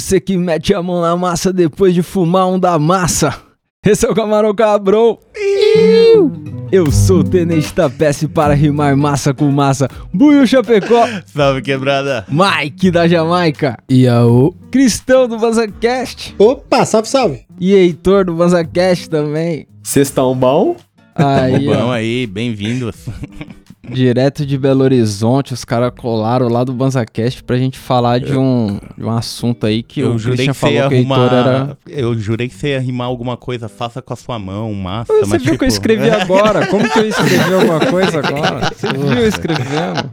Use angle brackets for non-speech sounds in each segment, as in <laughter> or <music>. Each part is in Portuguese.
você que mete a mão na massa depois de fumar um da massa. Esse é o Camarão Cabrão. Eu sou o Tenente Tapece para rimar massa com massa. Buiu Chapecó. <laughs> Salve, quebrada. Mike da Jamaica. E o Cristão do BanzaCast. Opa, salve, salve. E Heitor do BanzaCast também. Vocês estão bom? Aí, Bom aí, bem-vindos. <laughs> direto de Belo Horizonte, os caras colaram lá do BanzaCast pra gente falar de um, de um assunto aí que Eu o jurei Christian que falou que o Heitor arrumar. era... Eu jurei que você ia rimar alguma coisa, faça com a sua mão, massa. Você mas viu que eu tipo, escrevi <laughs> agora? Como que eu escrevi alguma coisa <laughs> agora? Você viu eu escrevendo?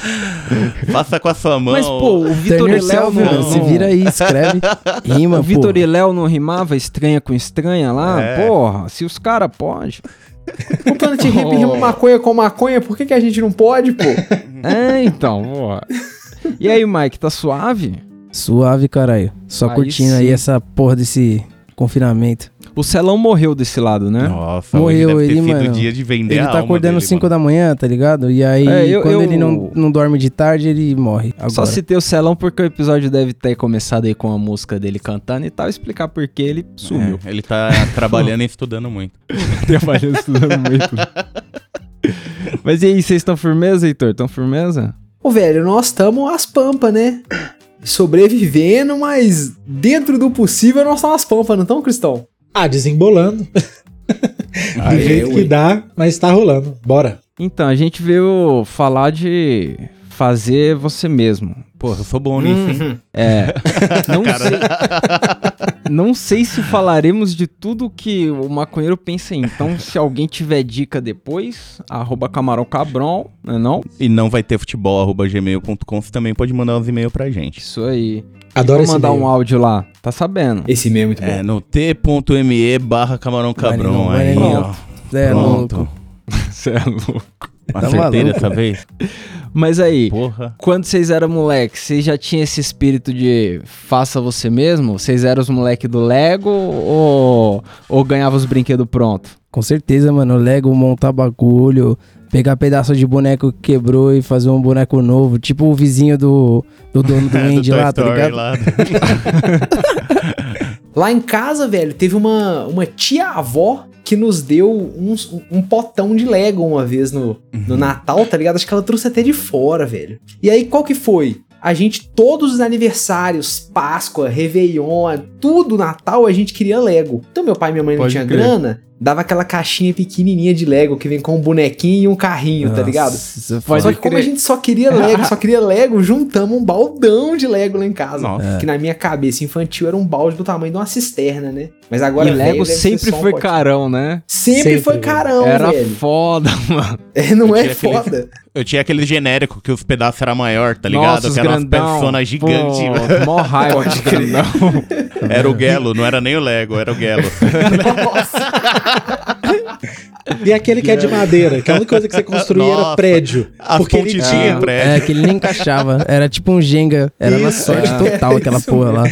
<laughs> Faça com a sua mão. Mas, pô, o Vitor e Léo não... se vira aí, escreve, rima, O pô. Vitor e Léo não rimava estranha com estranha lá? É. Porra, se os caras podem. O Planet Hip Oh. rima maconha com maconha, por que, que a gente não pode, pô? É, então, porra. E aí, Mike, tá suave? Suave, caralho. Só Aí curtindo aí sim. essa porra desse confinamento. O Celão morreu desse lado, né? Nossa, Morreu, hoje deve ter ele, mano, o dia de vender Ele a tá alma acordando dele, 5 mano. da manhã, tá ligado? E aí, É, eu- quando eu- ele não, não dorme de tarde, ele morre. Agora. Só citei o Celão porque o episódio deve ter começado aí com a música dele cantando e tal, explicar por que ele sumiu. É, ele tá <laughs> trabalhando e estudando muito. <laughs> Trabalhando estudando muito. Mas e aí, vocês estão firmeza, Heitor? Estão firmeza? Ô, velho, nós estamos às pampas, né? Sobrevivendo, mas dentro do possível nós estamos às pampas, não estão, Cristão? Ah, desembolando. <laughs> Do jeito que dá, mas tá rolando. Bora. Então, a gente veio falar de fazer você mesmo. Porra, eu sou bom nisso, hein? É. <laughs> Não sei, não sei se falaremos de tudo que o maconheiro pensa em. Então, se alguém tiver dica depois, arroba camarão cabrão, né não? E não vai ter futebol, arroba gmail.com. Você também pode mandar uns e-mails pra gente. Isso aí. Adoro Vou esse mandar meio. um áudio lá. Tá sabendo? Esse mesmo é muito bom. É, no t.me barra camarão cabrão. Aí, ó. É Pronto. louco. <laughs> Você é louco. Acertei maluco, dessa vez? Mas aí, Porra. quando vocês eram moleque, vocês já tinham esse espírito de faça você mesmo? Vocês eram os moleque do Lego ou, ou ganhavam os brinquedos prontos? Com certeza, mano. Lego, montar bagulho, pegar pedaço de boneco que quebrou e fazer um boneco novo. Tipo o vizinho do, do dono <laughs> do Andy Toy lá, tá Story ligado? lá. <laughs> Lá em casa, velho, teve uma, uma tia-avó que nos deu um, um potão de Lego uma vez no, no Natal, tá ligado? Acho que ela trouxe até de fora, velho. E aí, qual que foi? A gente, todos os aniversários, Páscoa, Réveillon, tudo Natal, a gente queria Lego. Então, meu pai e minha mãe não Pode tinha crer. grana, dava aquela caixinha pequenininha de Lego que vem com um bonequinho e um carrinho, tá ligado? Nossa, Pode Só que como crer. a gente só queria <laughs> Lego, só queria Lego, juntamos um baldão de Lego lá em casa. Nossa. Que na minha cabeça infantil era um balde do tamanho de uma cisterna, né? Mas agora e Lego sempre um foi potinho. carão, né? Sempre, Sempre, foi velho. carão, Era velho. foda, <laughs> mano. É, não é tinha aquele- foda. <laughs> Eu tinha aquele genérico que os pedaços eram maior, tá ligado? Nossa, grandão. personas gigantes. Pô, mó raiva de grandão. Era o Gelo, não era nem o Lego, era o Gelo. <laughs> E aquele que é de madeira, que a única coisa que você construía era Nossa. prédio. As porque ele tinha. prédio. É, que ele nem encaixava. Era tipo um Jenga. Era na Isso, sorte é. total aquela porra lá.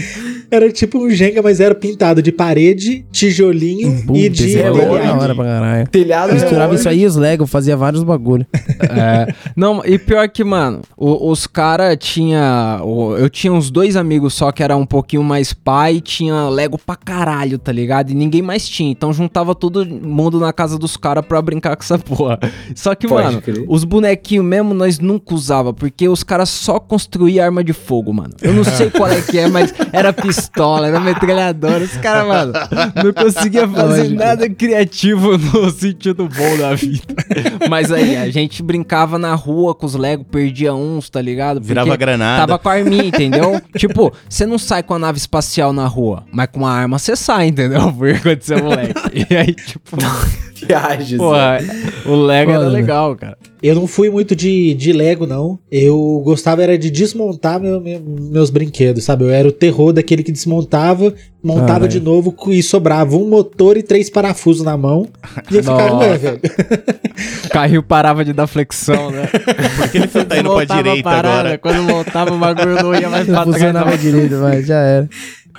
Era tipo um Jenga, mas era pintado de parede, tijolinho e Puta, de. LED. hora pra caralho. Telhado Misturava é isso aí e os Lego, fazia vários bagulho. <laughs> É. Não, e pior que, mano, o- os caras tinha. o- Eu tinha uns dois amigos só que era um pouquinho mais pai e tinha Lego pra caralho, tá ligado? E ninguém mais tinha. Então juntava todo mundo na casa dos caras pra brincar com essa porra. Só que, Pode mano, crer. os bonequinhos mesmo nós nunca usava, porque os caras só construíam arma de fogo, mano. Eu não sei qual é que é, mas era pistola, era metralhadora. Os caras, mano, não conseguia fazer Lógico. nada criativo <laughs> no sentido bom da vida. Mas aí, a gente brincava na rua com os Lego, perdia uns, tá ligado? Virava Porque granada. Tava com a arminha, entendeu? tipo, você não sai com a nave espacial na rua, mas com uma arma você sai, entendeu? Porque quando você é moleque. E aí, tipo, Viagens. porra, o Lego era Foda. legal, cara. Eu não fui muito de, de Lego, não. Eu gostava era de desmontar meu- meu- meus brinquedos, sabe? Eu era o terror daquele que desmontava, montava Caralho. de novo e sobrava um motor e três parafusos na mão. E eu ficava, ué, velho. O carrinho parava de dar flexão, né? Por que ele tá indo pra direita parada, agora? Quando voltava o bagulho não ia mais pra trás. funcionava não. direito, mas já era.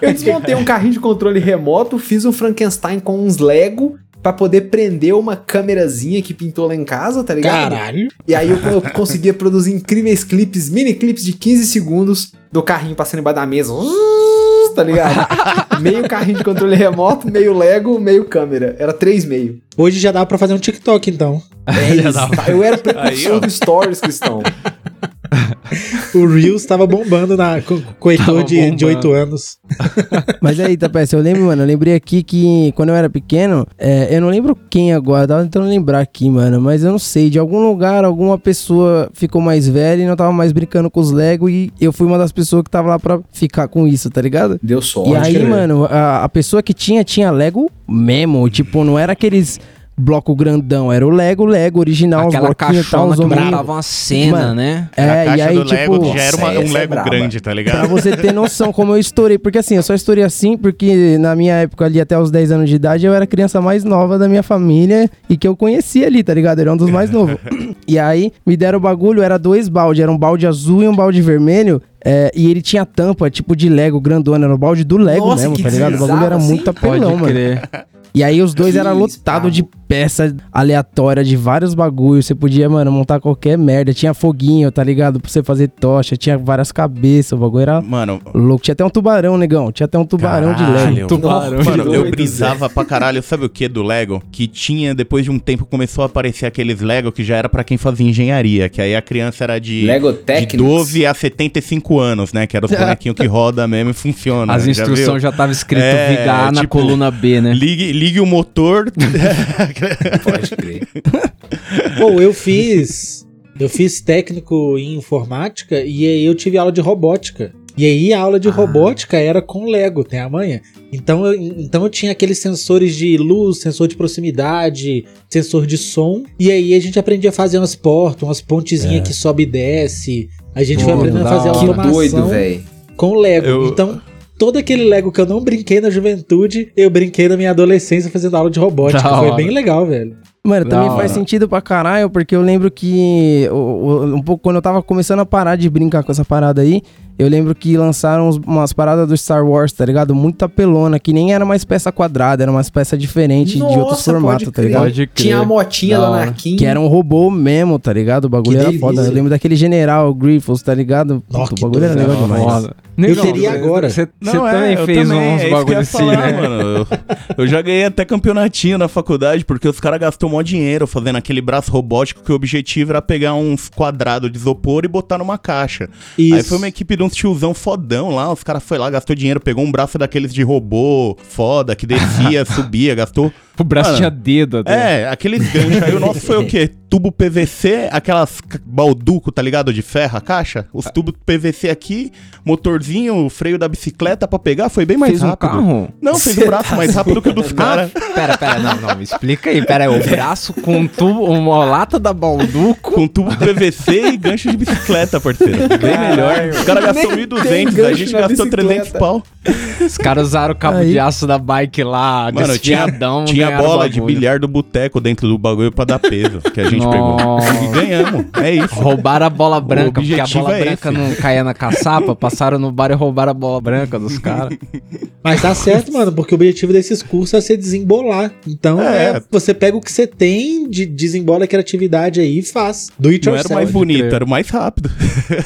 Eu desmontei um carrinho de controle remoto, fiz um Frankenstein com uns Lego pra poder prender uma câmerazinha que pintou lá em casa, tá ligado? Caralho. E aí eu, eu conseguia produzir incríveis clipes, mini clipes de 15 segundos do carrinho passando embaixo da mesa. Tá ligado? <laughs> meio carrinho de controle remoto, meio Lego, meio câmera. Era três meio. Hoje já dá pra fazer um TikTok, então. <laughs> É isso. Eu era precursor do Stories, Cristão. <laughs> O Reels tava bombando na, com, com o de, de bombando. 8 anos. <laughs> Mas aí, Tapete, eu lembro, mano, eu lembrei aqui que quando eu era pequeno, é, eu não lembro quem agora, tava tentando lembrar aqui, mano, mas eu não sei, de algum lugar, alguma pessoa ficou mais velha e não tava mais brincando com os Lego e eu fui uma das pessoas que tava lá pra ficar com isso, tá ligado? Deu sorte. e aí, né? mano, a, a pessoa que tinha, tinha Lego mesmo, tipo, não era aqueles bloco grandão, era o Lego, Lego original, Aquela tal, caixona os que montava uma cena, Mano, né? a É, caixa e aí, do Lego tipo, já era uma- um é Lego braba. grande, tá Pra ligado? você ter noção como eu estourei. Porque assim, eu só estourei assim porque na minha época ali, até os 10 anos de idade, eu era a criança mais nova da minha família e que eu conhecia ali, tá ligado? Era um dos mais novos. <laughs> e aí, me deram o bagulho, era dois baldes. Era um balde azul e um balde vermelho. é, e ele tinha tampa, tipo de Lego grandona. Era o balde do Lego Nossa, mesmo, tá ligado? O bagulho era assim? muito Pode apelão, mano. crer. <laughs> E aí os dois Que eram lotados de peça aleatória de vários bagulhos. Você podia, mano, montar qualquer merda. Tinha foguinho, tá ligado? Pra você fazer tocha. Tinha várias cabeças. O bagulho era Mano, louco. Tinha até um tubarão, negão. Tinha até um tubarão de Caralho. Lego. Tubarão. Mano, eu brisava pra caralho, sabe o que do Lego? Que tinha, depois de um tempo, começou a aparecer aqueles Lego que já era pra quem fazia engenharia, que aí a criança era de, Lego de Technics. 12 a 75 anos, né? Que era os <laughs> bonequinhos que roda mesmo e funciona. As né? Já viu? instruções já estavam escrito É, na tipo, coluna B, né? Ligue, ligue o motor. <laughs> Pode crer. Pô, eu fiz. Eu fiz técnico em informática e aí eu tive aula de robótica. E aí a aula de robótica era com Lego, tem a manha. Então eu, então eu tinha aqueles sensores de luz, sensor de proximidade, sensor de som. E aí a gente aprendia a fazer umas portas, umas pontezinhas que sobe e desce. A gente foi Pô, aprendendo a fazer. Que automação doido, velho. com Lego. Eu- Então, todo aquele Lego que eu não brinquei na juventude, eu brinquei na minha adolescência fazendo aula de robótica. Da Foi hora. bem legal, velho. Mano, Da também hora. faz sentido pra caralho, porque eu lembro que um pouco quando eu tava começando a parar de brincar com essa parada aí, eu lembro que lançaram umas paradas do Star Wars, tá ligado? Muito apelona, que nem era mais peça quadrada, era umas diferentes de outros Nossa, formatos, pode tá crer. ligado? Pode crer. Tinha a motinha Da da hora. Anakin. Que era um robô mesmo, tá ligado? O bagulho Que era delícia. foda. Eu lembro daquele general Griffiths, tá ligado? Nossa, o bagulho era legal demais. Foda. Eu teria agora. Você é, também eu fez também, é uns ia bagulho assim, falar, né? mano. Eu, <laughs> eu já ganhei até campeonatinho na faculdade, porque os caras gastou mó dinheiro fazendo aquele braço robótico que o objetivo era pegar uns quadrados de isopor e botar numa caixa. Isso. Aí foi uma equipe de uns tiozão fodão lá, os caras foi lá, gastou dinheiro, pegou um braço daqueles de robô foda, que descia, <laughs> subia, gastou... O braço Mano, tinha dedo até. É, aqueles ganchos. Aí o nosso foi o quê? Tubo PVC, aquelas balduco, tá ligado? De ferro, a caixa. Os tubos PVC aqui, motorzinho, o freio da bicicleta pra pegar, foi bem mais Fez um rápido. carro? Não, fez o braço mais rápido que o dos caras. Pera, pera, não, não, me explica aí. Pera aí, o braço com um tubo, uma lata da Balduco. Com tubo PVC e gancho de bicicleta, parceiro. Bem melhor. Os caras gastou Nem 1.200, tem a gancho gente gastou bicicleta. 300 pau. Os caras usaram o cabo Aí. de aço da bike lá, Mano, tinha, desfiadão, tinha ganharam o bola de bilhar do boteco dentro do bagulho pra dar peso, que a gente <laughs> pegou. E ganhamos. É isso. Roubaram a bola branca, porque a objetivo bola é branca esse. não caía na caçapa, passaram no bar e roubaram a bola branca dos <laughs> caras. Mas tá certo, mano, porque o objetivo desses cursos é você desembolar. Então, É. é, você pega o que você tem, de, desembola a criatividade aí e faz. Do it Não era o mais yourself. bonito, era o mais rápido.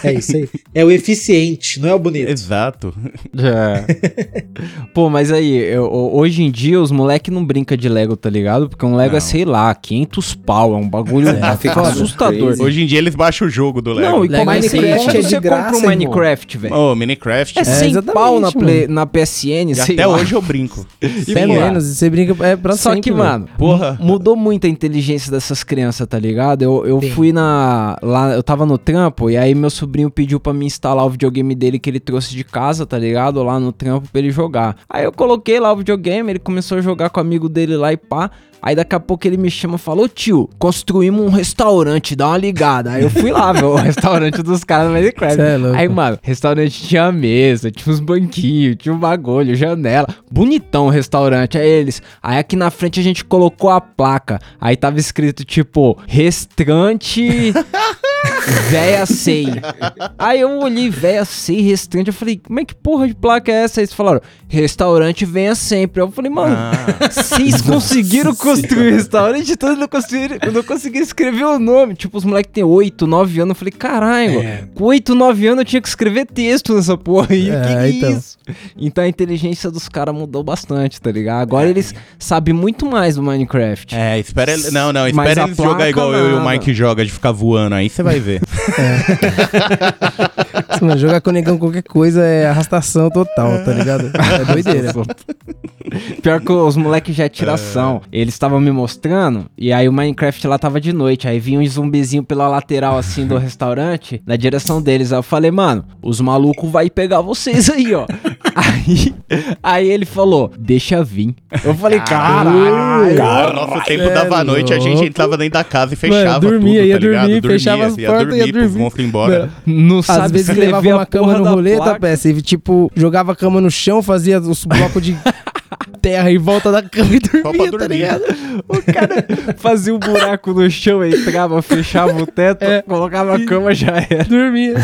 É isso aí. É o eficiente, não é o bonito. Exato. É. <laughs> Pô, mas aí, eu- hoje em dia os moleque não brinca de Lego, tá ligado? Porque um Lego Não. é, sei lá, 500 pau, é um bagulho <laughs> fica assustador. crazy. Hoje em dia eles baixam o jogo do Lego. Não, e Lego é é Minecraft é de você compra um. Minecraft, velho? Ô, Minecraft. É 100 exatamente, pau na. Play- na PSN, E sei até lá. hoje eu brinco. Mano, menos, e você brinca é pra Só sempre, que, mano, Porra. mu- mudou muito a inteligência dessas crianças, tá ligado? Eu, eu Sim. fui na. Lá, eu tava no trampo e aí meu sobrinho pediu pra mim instalar o videogame dele que ele trouxe de casa, tá ligado? Lá no trampo pra ele jogar. Aí eu coloquei lá o videogame, ele começou a jogar com o amigo dele lá e pá. Aí daqui a pouco ele me chama e falou, tio, construímos um restaurante, dá uma ligada. Aí eu fui lá, ver o restaurante dos caras no Minecraft. É. Aí, mano, restaurante tinha mesa, tinha uns banquinhos, tinha um bagulho, janela. Bonitão o restaurante, aí eles. Aí aqui na frente a gente colocou a placa. Aí tava escrito, tipo, restaurante <laughs> véia sei. Aí eu olhei, véia sei, restaurante. Eu falei, como é que porra de placa é essa? Aí eles falaram, restaurante venha sempre. Eu falei, mano, Ah. vocês conseguiram construir o restaurante, então eu não consegui, eu não consegui escrever o nome. Tipo, os moleques têm 8, 9 anos. Eu falei, caralho, É. com 8, 9 anos eu tinha que escrever texto nessa porra aí. É, que que é então. isso? Então a inteligência dos caras mudou bastante, tá ligado? Agora eles sabem muito mais do Minecraft. É, espera ele. Não, não, espera eles jogar igual eu e o nada. Mike joga, de ficar voando. Aí você vai ver. <laughs> Mano, jogar com negão qualquer coisa é arrastação total, tá ligado? É doideira. <laughs> Pior que os moleques já é tiração. Eles estavam me mostrando, e aí o Minecraft lá tava de noite. Aí vinha um zumbizinho pela lateral assim do <laughs> restaurante, na direção deles. Aí eu falei, mano, os malucos vai pegar vocês aí, ó. <laughs> aí, aí ele falou, deixa vir. Eu falei, caralho. Cara, nosso tempo é dava noite, a gente entrava dentro da casa e fechava dormia, tudo, ia tá ligado? dormir, fechava as ia portas, dormir ia pros dormir. monstros ir embora. Não Às sabe vezes escrever levava uma cama no tá, placa. peça? E tipo, jogava a cama no chão, fazia os blocos de <laughs> terra em volta da cama e dormia, tá ligado? O cara <laughs> fazia um buraco no chão, entrava, fechava o teto, colocava a cama já era. Dormia.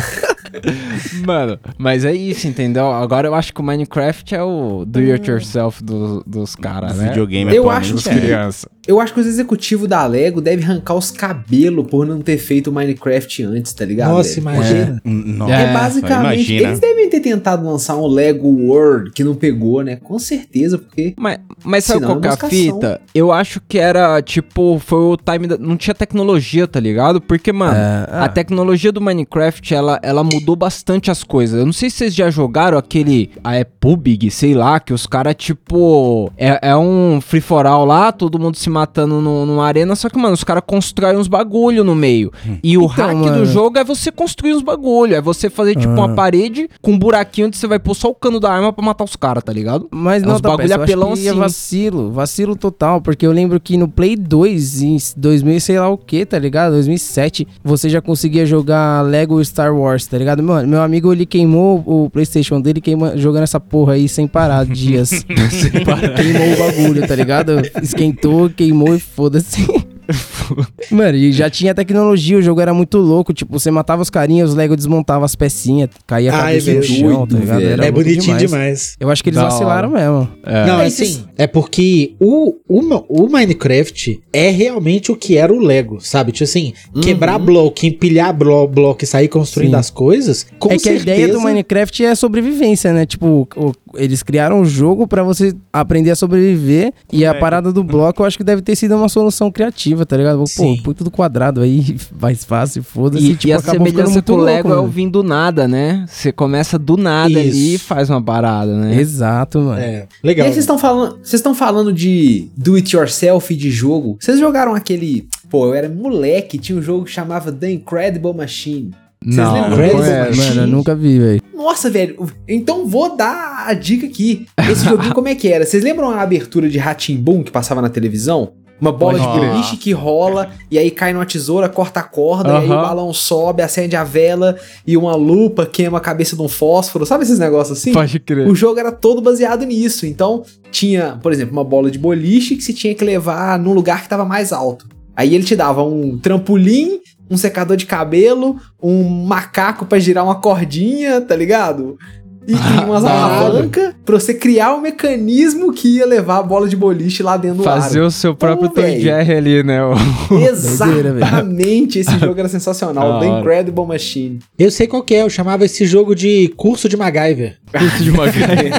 <laughs> Mano, mas é isso, entendeu? Agora eu acho que o Minecraft é o do it yourself do- dos caras, né? Videogame Eu atualmente acho Dos que- é. crianças. Eu acho que os executivos da Lego devem arrancar os cabelos por não ter feito o Minecraft antes, tá ligado? Nossa, velho? imagina. Hum, Nossa, É, basicamente. imagina. Eles devem ter tentado lançar um Lego World que não pegou, né? Com certeza, porque. Mas, mas sabe qual que é a é fita? Eu acho que era, tipo, foi o time da... Não tinha tecnologia, tá ligado? Porque, mano, É, a tecnologia do Minecraft, ela, ela mudou bastante as coisas. Eu não sei se vocês já jogaram aquele... A é PUBG, sei lá, que os caras, tipo... É, é um free for all lá, todo mundo se matando no, numa arena, só que, mano, os caras constroem uns bagulho no meio. E o Então, hack do mano. jogo é você construir uns bagulho. É você fazer, tipo, Ah. uma parede com um buraquinho onde você vai pôr só o cano da arma pra matar os caras, tá ligado? Mas É não, uns tá, bagulho apelão acho que é assim. vacilo, vacilo total, porque eu lembro que no Play 2, em 2000 e sei lá o que, tá ligado? 2007, você já conseguia jogar Lego Star Wars, tá ligado? Mano, meu amigo, ele queimou o Playstation dele queima, jogando essa porra aí sem parar, dias. <laughs> <laughs> queimou o bagulho, tá ligado? Esquentou, queimou e foda-se. <laughs> Mano, e já tinha tecnologia, o jogo era muito louco. Tipo, você matava os carinhas, os Lego desmontavam as pecinhas, caía a cabeça é no chão, tá ligado? Era é bonitinho demais. Eu acho que eles Da vacilaram mesmo. Não, É, é esses- assim, é porque o, o, o Minecraft é realmente o que era o Lego, sabe? Tipo assim, quebrar bloco, empilhar blo bloco e sair construindo Sim. as coisas, com é que certeza... a ideia do Minecraft é sobrevivência, né? Tipo, o- eles criaram um jogo pra você aprender a sobreviver e a Lego. parada do <laughs> bloco eu acho que deve ter sido uma solução criativa, tá ligado? Pô, Sim. põe tudo quadrado aí, <laughs> mais fácil, foda-se. E, tipo, e a semelhança com o louco, Lego é o vir do nada, né? Você começa do nada ali e Isso. faz uma parada, né? Exato, mano. É, E legal. aí vocês estão falando, vocês estão falando de do it yourself de jogo. Vocês jogaram aquele, pô, eu era moleque, tinha um jogo que chamava The Incredible Machine. Vocês Não, lembram não conheço. Mano, eu nunca vi, velho. Nossa, velho. Então vou dar a dica aqui. Esse <laughs> joguinho como é que era? Vocês lembram a abertura de Ratimbum que passava na televisão? Uma bola de boliche que rola e aí cai numa tesoura, corta a corda, e aí o balão sobe, acende a vela e uma lupa queima a cabeça de um fósforo. Sabe esses negócios assim? Pode crer. O jogo era todo baseado nisso. Então, tinha, por exemplo, uma bola de boliche que se tinha que levar num lugar que estava mais alto. Aí ele te dava um trampolim, um secador de cabelo, um macaco pra girar uma cordinha, tá ligado? E, e umas da hora. alavancas pra você criar um mecanismo que ia levar a bola de boliche lá dentro do Fazer o seu próprio Tom. Jerry ali, né? O-. <laughs> Exatamente, esse <laughs> jogo era sensacional. The. Incredible Machine. Eu sei qual que é, eu chamava esse jogo de curso de MacGyver. <laughs> curso de MacGyver.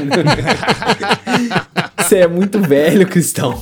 Você é muito velho, Cristão.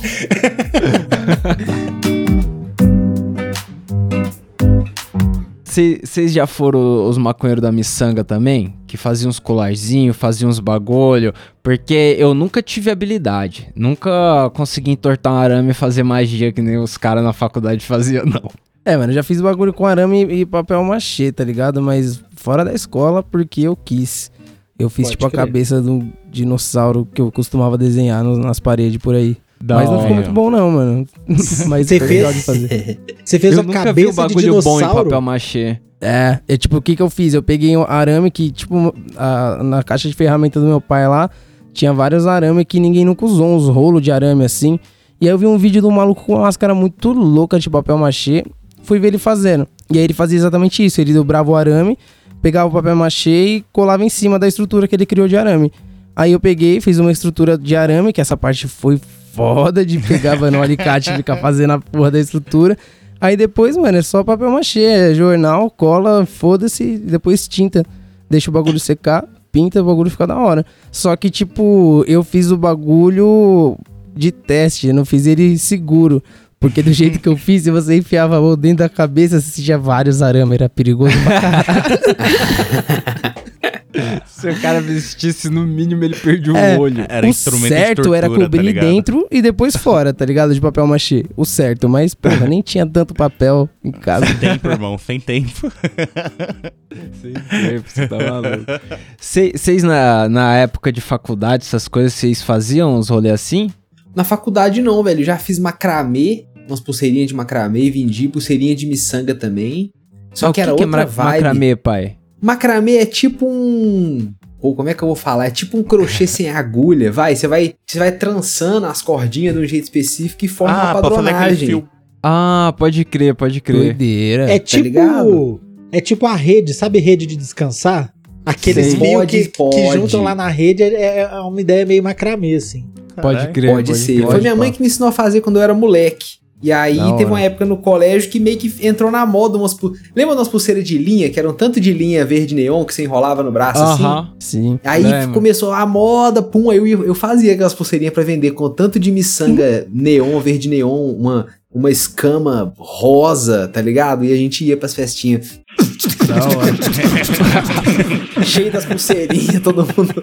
Vocês já foram os maconheiros da miçanga também? Que faziam uns colarzinhos, faziam uns bagulho? Porque eu nunca tive habilidade. Nunca consegui entortar um arame e fazer magia que nem os caras na faculdade faziam, não. É, mano, eu já fiz bagulho com arame e papel machê, tá ligado? Mas fora da escola, porque eu quis. Eu fiz, Pode tipo, crer. a cabeça do dinossauro que eu costumava desenhar no- nas paredes por aí. Da Mas não ficou muito bom, não, mano. <laughs> Mas Você fez? legal de fazer. Você fez eu uma nunca vi cabeça um de bagulho bom em dinossauro? papel machê. É, é tipo, o que que eu fiz? Eu peguei um arame que, tipo, a- na caixa de ferramentas do meu pai lá, tinha vários arames que ninguém nunca usou, uns rolos de arame assim. E aí eu vi um vídeo do maluco com uma máscara muito louca de papel machê, fui ver ele fazendo. E aí ele fazia exatamente isso, ele dobrava o arame, pegava o papel machê e colava em cima da estrutura que ele criou de arame. Aí eu peguei, fiz uma estrutura de arame, que essa parte foi foda de pegar mano, no alicate e ficar fazendo a porra da estrutura. Aí depois, mano, é só papel machê, é jornal, cola, foda-se, depois tinta. Deixa o bagulho secar, pinta, o bagulho fica da hora. Só que, tipo, eu fiz o bagulho de teste, não fiz ele seguro. Porque do jeito que eu fiz, se você enfiava a mão dentro da cabeça, você tinha vários arames, era perigoso pra. <laughs> <laughs> Se o cara vestisse, no mínimo, ele perdia É. um olho. Era o instrumento de certo era tortura, tá cobrir ligado? dentro e depois fora, tá ligado? De papel machê. O certo, mas, porra, nem tinha tanto papel em casa. Sem tempo, irmão, sem tempo. <laughs> Sem tempo, você tá maluco. Vocês, na, na época de faculdade, essas coisas, vocês faziam uns rolês assim? Na faculdade não, velho. Já fiz macramê, umas pulseirinhas de macramê, vendi pulseirinha de miçanga também. Só o que era que é outra ma- vibe. macramê, pai? Macramê é tipo um. Pô, como é que eu vou falar? É tipo um crochê <laughs> sem agulha, vai. Você vai, você vai trançando as cordinhas de um jeito específico e forma uma Ah, aquele padronagem. Ah, pode crer, pode crer. Doideira. É tipo. ligado? É tipo a rede, sabe rede de descansar? Aqueles Pode, que, que pode. juntam lá na rede é, é uma ideia meio macramê, assim. Pode crer. Pode ser. crer. Foi minha mãe que me ensinou a fazer quando eu era moleque. E aí Da teve hora. uma época no colégio que meio que entrou na moda umas. pu- Lembra umas pulseiras de linha, que eram tanto de linha verde neon que você enrolava no braço assim? Aham. Sim. Aí Lembro. começou a moda, pum, aí eu, eu fazia aquelas pulseirinhas pra vender com tanto de miçanga neon, verde neon, uma, uma escama rosa, tá ligado? E a gente ia pras festinhas. <laughs> Da hora. Cheio das pulseirinhas, todo mundo.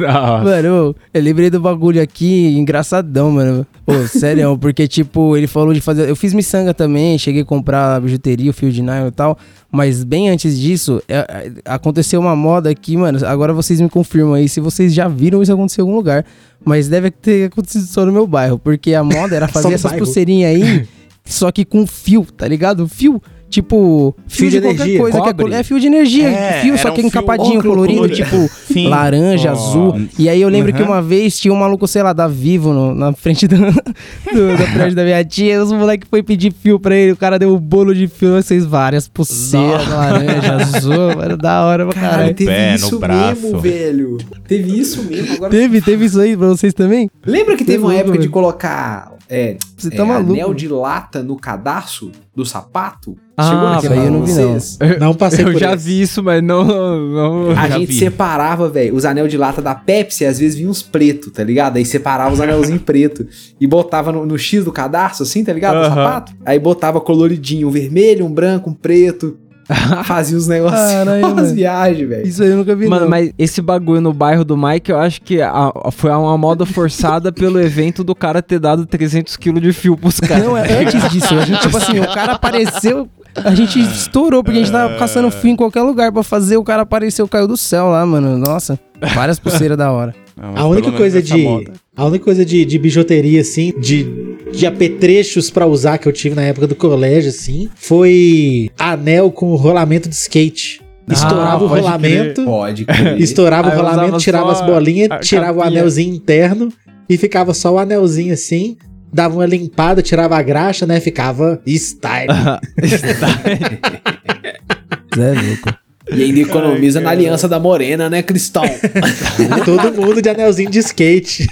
Hora. Mano, eu, eu lembrei do bagulho aqui, engraçadão, mano. Pô, <laughs> sério, porque, tipo, ele falou de fazer. Eu fiz miçanga também, cheguei a comprar bijuteria, o fio de nylon e tal. Mas bem antes disso, é, é, aconteceu uma moda aqui, mano. Agora vocês me confirmam aí se vocês já viram isso acontecer em algum lugar. Mas deve ter acontecido só no meu bairro. Porque a moda era <laughs> fazer essas bairro. pulseirinhas aí, só que com fio, tá ligado? Fio. Tipo, fio, Fio de de, qualquer energia, coisa. que é cobre? é, fio de energia. É, fio, era só um que fio encapadinho, óculo colorido, colorido. tipo <laughs> Sim. laranja, Ó. azul. E aí eu lembro que Uhum. uma vez tinha um maluco, sei lá, da Vivo no- na frente do, <laughs> do, da prédio da minha tia. Os moleques foi pedir fio pra ele. O cara deu um bolo de fio, vocês várias pulseiras, laranja, <laughs> azul. Mano, da hora pra Caralho, caralho. teve Pé no isso braço. mesmo, velho. Teve isso mesmo. Agora... Teve, teve isso aí pra vocês também? Lembra que teve Teve uma um, época de colocar é, Você é, tá maluco. anel de lata no cadarço do sapato? Ah, Chegou aí eu não vi, não. vocês? Não passei Eu por já esse. vi isso, mas não. não... A gente vi. separava, velho, os anel de lata da Pepsi, às vezes vinha uns preto, tá ligado? Aí separava os anelzinhos <laughs> preto e botava no, no X do cadarço, assim, tá ligado? Do Aham. sapato. Aí botava coloridinho, um vermelho, um branco, um preto. <laughs> Fazia os negócios, <laughs> mano. viagens, velho. Isso aí eu nunca vi, Mano, não. mas esse bagulho no bairro do Mike, eu acho que a- a- foi uma moda forçada <laughs> pelo evento do cara ter dado 300 kg de fio pros caras. Não, é antes disso. A gente, tipo assim, o cara apareceu. A gente estourou, porque a gente tava caçando fio em qualquer lugar pra fazer. O cara apareceu, caiu do céu lá, mano. Nossa, várias pulseiras da hora. Ah, A única coisa de. A única coisa de, de bijuteria, assim, de, de apetrechos pra usar que eu tive na época do colégio, assim, foi anel com rolamento de skate. Estourava o pode rolamento, Pode crer. estourava Aí o rolamento, tirava as bolinhas, tirava o capinha. anelzinho interno e ficava só o anelzinho assim. Dava uma limpada, tirava a graxa, né? Ficava style. <laughs> Zé <laughs> louco. E ainda economiza na aliança da morena, né, Cristão? <laughs> Todo mundo de anelzinho de skate.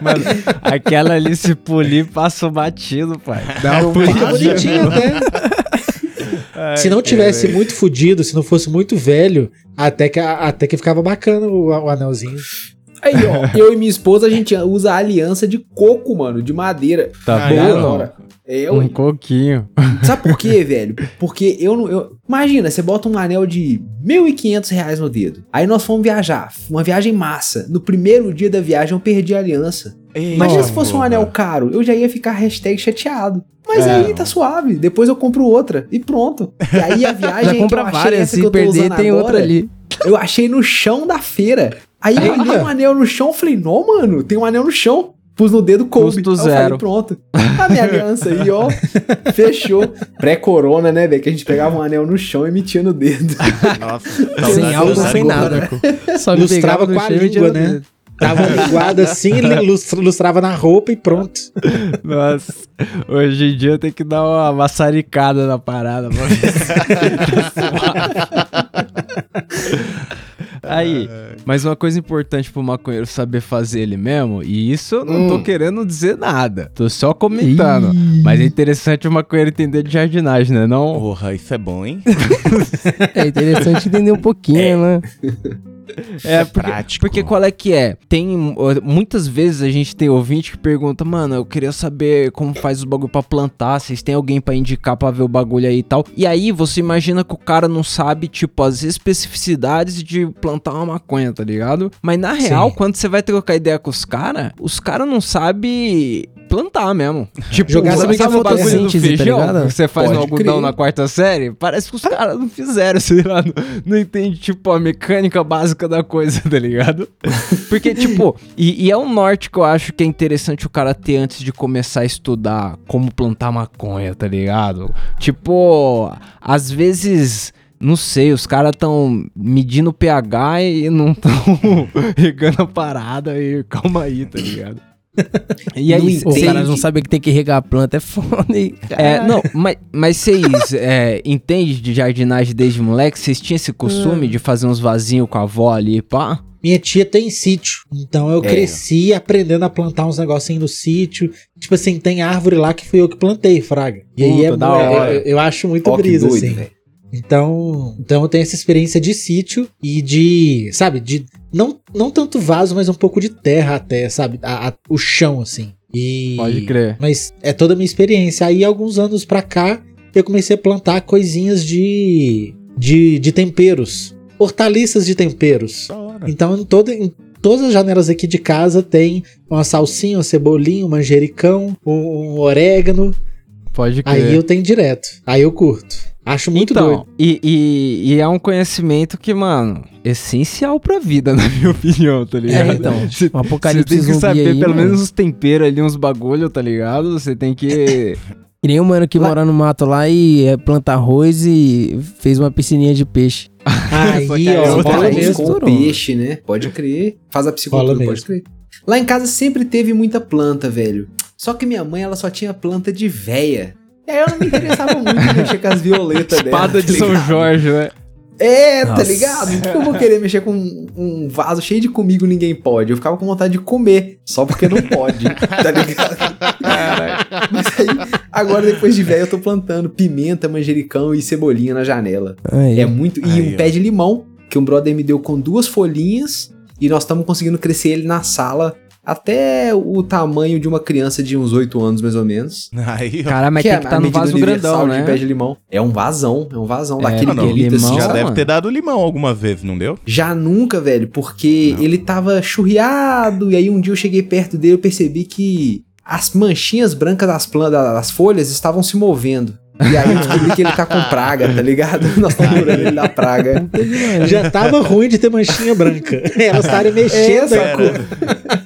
Mano, aquela ali se polir, passou batido, pai. Dá um Fica bonitinho até. se não tivesse muito fudido, se não fosse muito velho, até que, até que ficava bacana o, o anelzinho. Aí, ó, <laughs> eu e minha esposa, a gente usa a aliança de coco, mano, de madeira. Tá bom, é. É, Um ué. coquinho. Sabe por quê, <laughs> velho? Porque eu não. Eu... Imagina, você bota um anel de 1.500 reais no dedo. Aí nós fomos viajar. Uma viagem massa. No primeiro dia da viagem eu perdi a aliança. Imagina se fosse um anel caro, eu já ia ficar hashtag chateado. Mas É. aí tá suave. Depois eu compro outra. E pronto. E aí a <laughs> viagem Já que compra eu achei várias, essa que se eu tô perder tem agora, outra ali. Eu achei no chão da feira. Aí eu olhei um anel no chão falei, não, mano, tem um anel no chão. Pus no dedo, coube. Custo Aí eu falei, zero. pronto. A minha aliança aí, ó. <laughs> Fechou. Pré-corona, né, velho? Que a gente pegava um anel no chão e metia no dedo. Nossa, <laughs> Sem álcool, sem nada. Só Lustrava com a chão língua, né? Tava <laughs> linguado assim, lustra- lustrava na roupa e pronto. Nossa, hoje em dia eu tenho que dar uma maçaricada na parada. pra ver Aí, mas uma coisa importante pro maconheiro saber fazer ele mesmo, e isso eu não tô querendo dizer nada, tô só comentando. Mas é interessante o maconheiro entender de jardinagem, né? Não, Porra, isso é bom, hein? <laughs> É interessante entender um pouquinho, né? <laughs> É, porque, prático. porque qual é que é? Tem. Muitas vezes a gente tem ouvinte que pergunta, mano, eu queria saber como faz os bagulho pra plantar, vocês têm alguém pra indicar pra ver o bagulho aí e tal. E aí você imagina que o cara não sabe, tipo, as especificidades de plantar uma maconha, tá ligado? Mas na real, Sim. quando você vai trocar ideia com os caras, os caras não sabem plantar mesmo. Tipo, Jogar sabe, bagulho do fotossíntese, tá ligado? que você faz Pode no algodão crer. na quarta série? Parece que os caras não fizeram, <laughs> sei lá, não, não entende, tipo, a mecânica básica da coisa, tá ligado? Porque, <laughs> tipo, e, e é um norte que eu acho que é interessante o cara ter antes de começar a estudar como plantar maconha, tá ligado? Tipo, às vezes. Não sei, os caras tão medindo o pH e não tão <laughs> regando a parada e calma aí, tá ligado? <laughs> E Não aí, Os caras não sabem que tem que regar a planta, é foda. é, não, <laughs> mas, mas vocês é, entendem de jardinagem desde moleque? Vocês tinham esse costume de fazer uns vasinhos com a avó ali, pá? Minha tia tem sítio, então eu É. cresci aprendendo a plantar uns negocinhos no sítio. Tipo assim, tem árvore lá que fui eu que plantei, fraga. E aí Puta, é, da mu- hora. eu, eu acho muito Ó, brisa, doido, assim. velho. Então, então eu tenho essa experiência de sítio e de, sabe, de não, não tanto vaso, mas um pouco de terra até, sabe, a- a- o chão assim. E Pode crer. Mas é toda a minha experiência. Aí alguns anos pra cá eu comecei a plantar coisinhas de de, de temperos, hortaliças de temperos. Então em toda em todas as janelas aqui de casa tem uma salsinha, uma cebolinha, um manjericão, um, um orégano. Pode crer. Aí eu tenho direto. Aí eu curto. Acho muito então, doido. E, e, e é um conhecimento que, mano, essencial pra vida, <laughs> na minha opinião, tá ligado? É, então, <laughs> Você um apocalipse tem que saber aí, pelo mano. menos os temperos ali, uns bagulho, tá ligado? Você tem que... <laughs> E nem um mano que mora no mato lá e é, planta arroz e fez uma piscininha de peixe. Aí, aí ó, é rola mesmo. com peixe, né? Pode crer. Faz a psicultura, pode crer. Lá em casa sempre teve muita planta, velho. Só que minha mãe, ela só tinha planta de véia. E aí eu não me interessava muito em mexer com as violetas dela. Espada de tá São ligado? Jorge, né? É, tá Nossa. ligado? Por que eu vou querer mexer com um, um vaso cheio de comigo ninguém pode? Eu ficava com vontade de comer, só porque não pode, tá ligado? Mas aí, agora depois de velho, eu tô plantando pimenta, manjericão e cebolinha na janela. Aí, É muito. E Aí, um ó. pé de limão, que um brother me deu com duas folhinhas, e nós estamos conseguindo crescer ele na sala até o tamanho de uma criança de uns 8 anos, mais ou menos. <laughs> Aí, ó. Cara, mas que tem é que estar no vaso grandão, de pé né? de limão. É um vazão, é um vazão É, daquele mano, pelito assim, limão- já ó. deve mano. ter dado limão alguma vez, não deu? Já nunca, velho, porque ele tava churriado, e aí um dia eu cheguei perto dele e percebi que as manchinhas brancas das plantas, das folhas, estavam se movendo. E aí eu descobri que ele tá com praga, tá ligado? Nós estamos curando ele da praga. <laughs> Já tava ruim de ter manchinha branca. Elas estarem mexendo.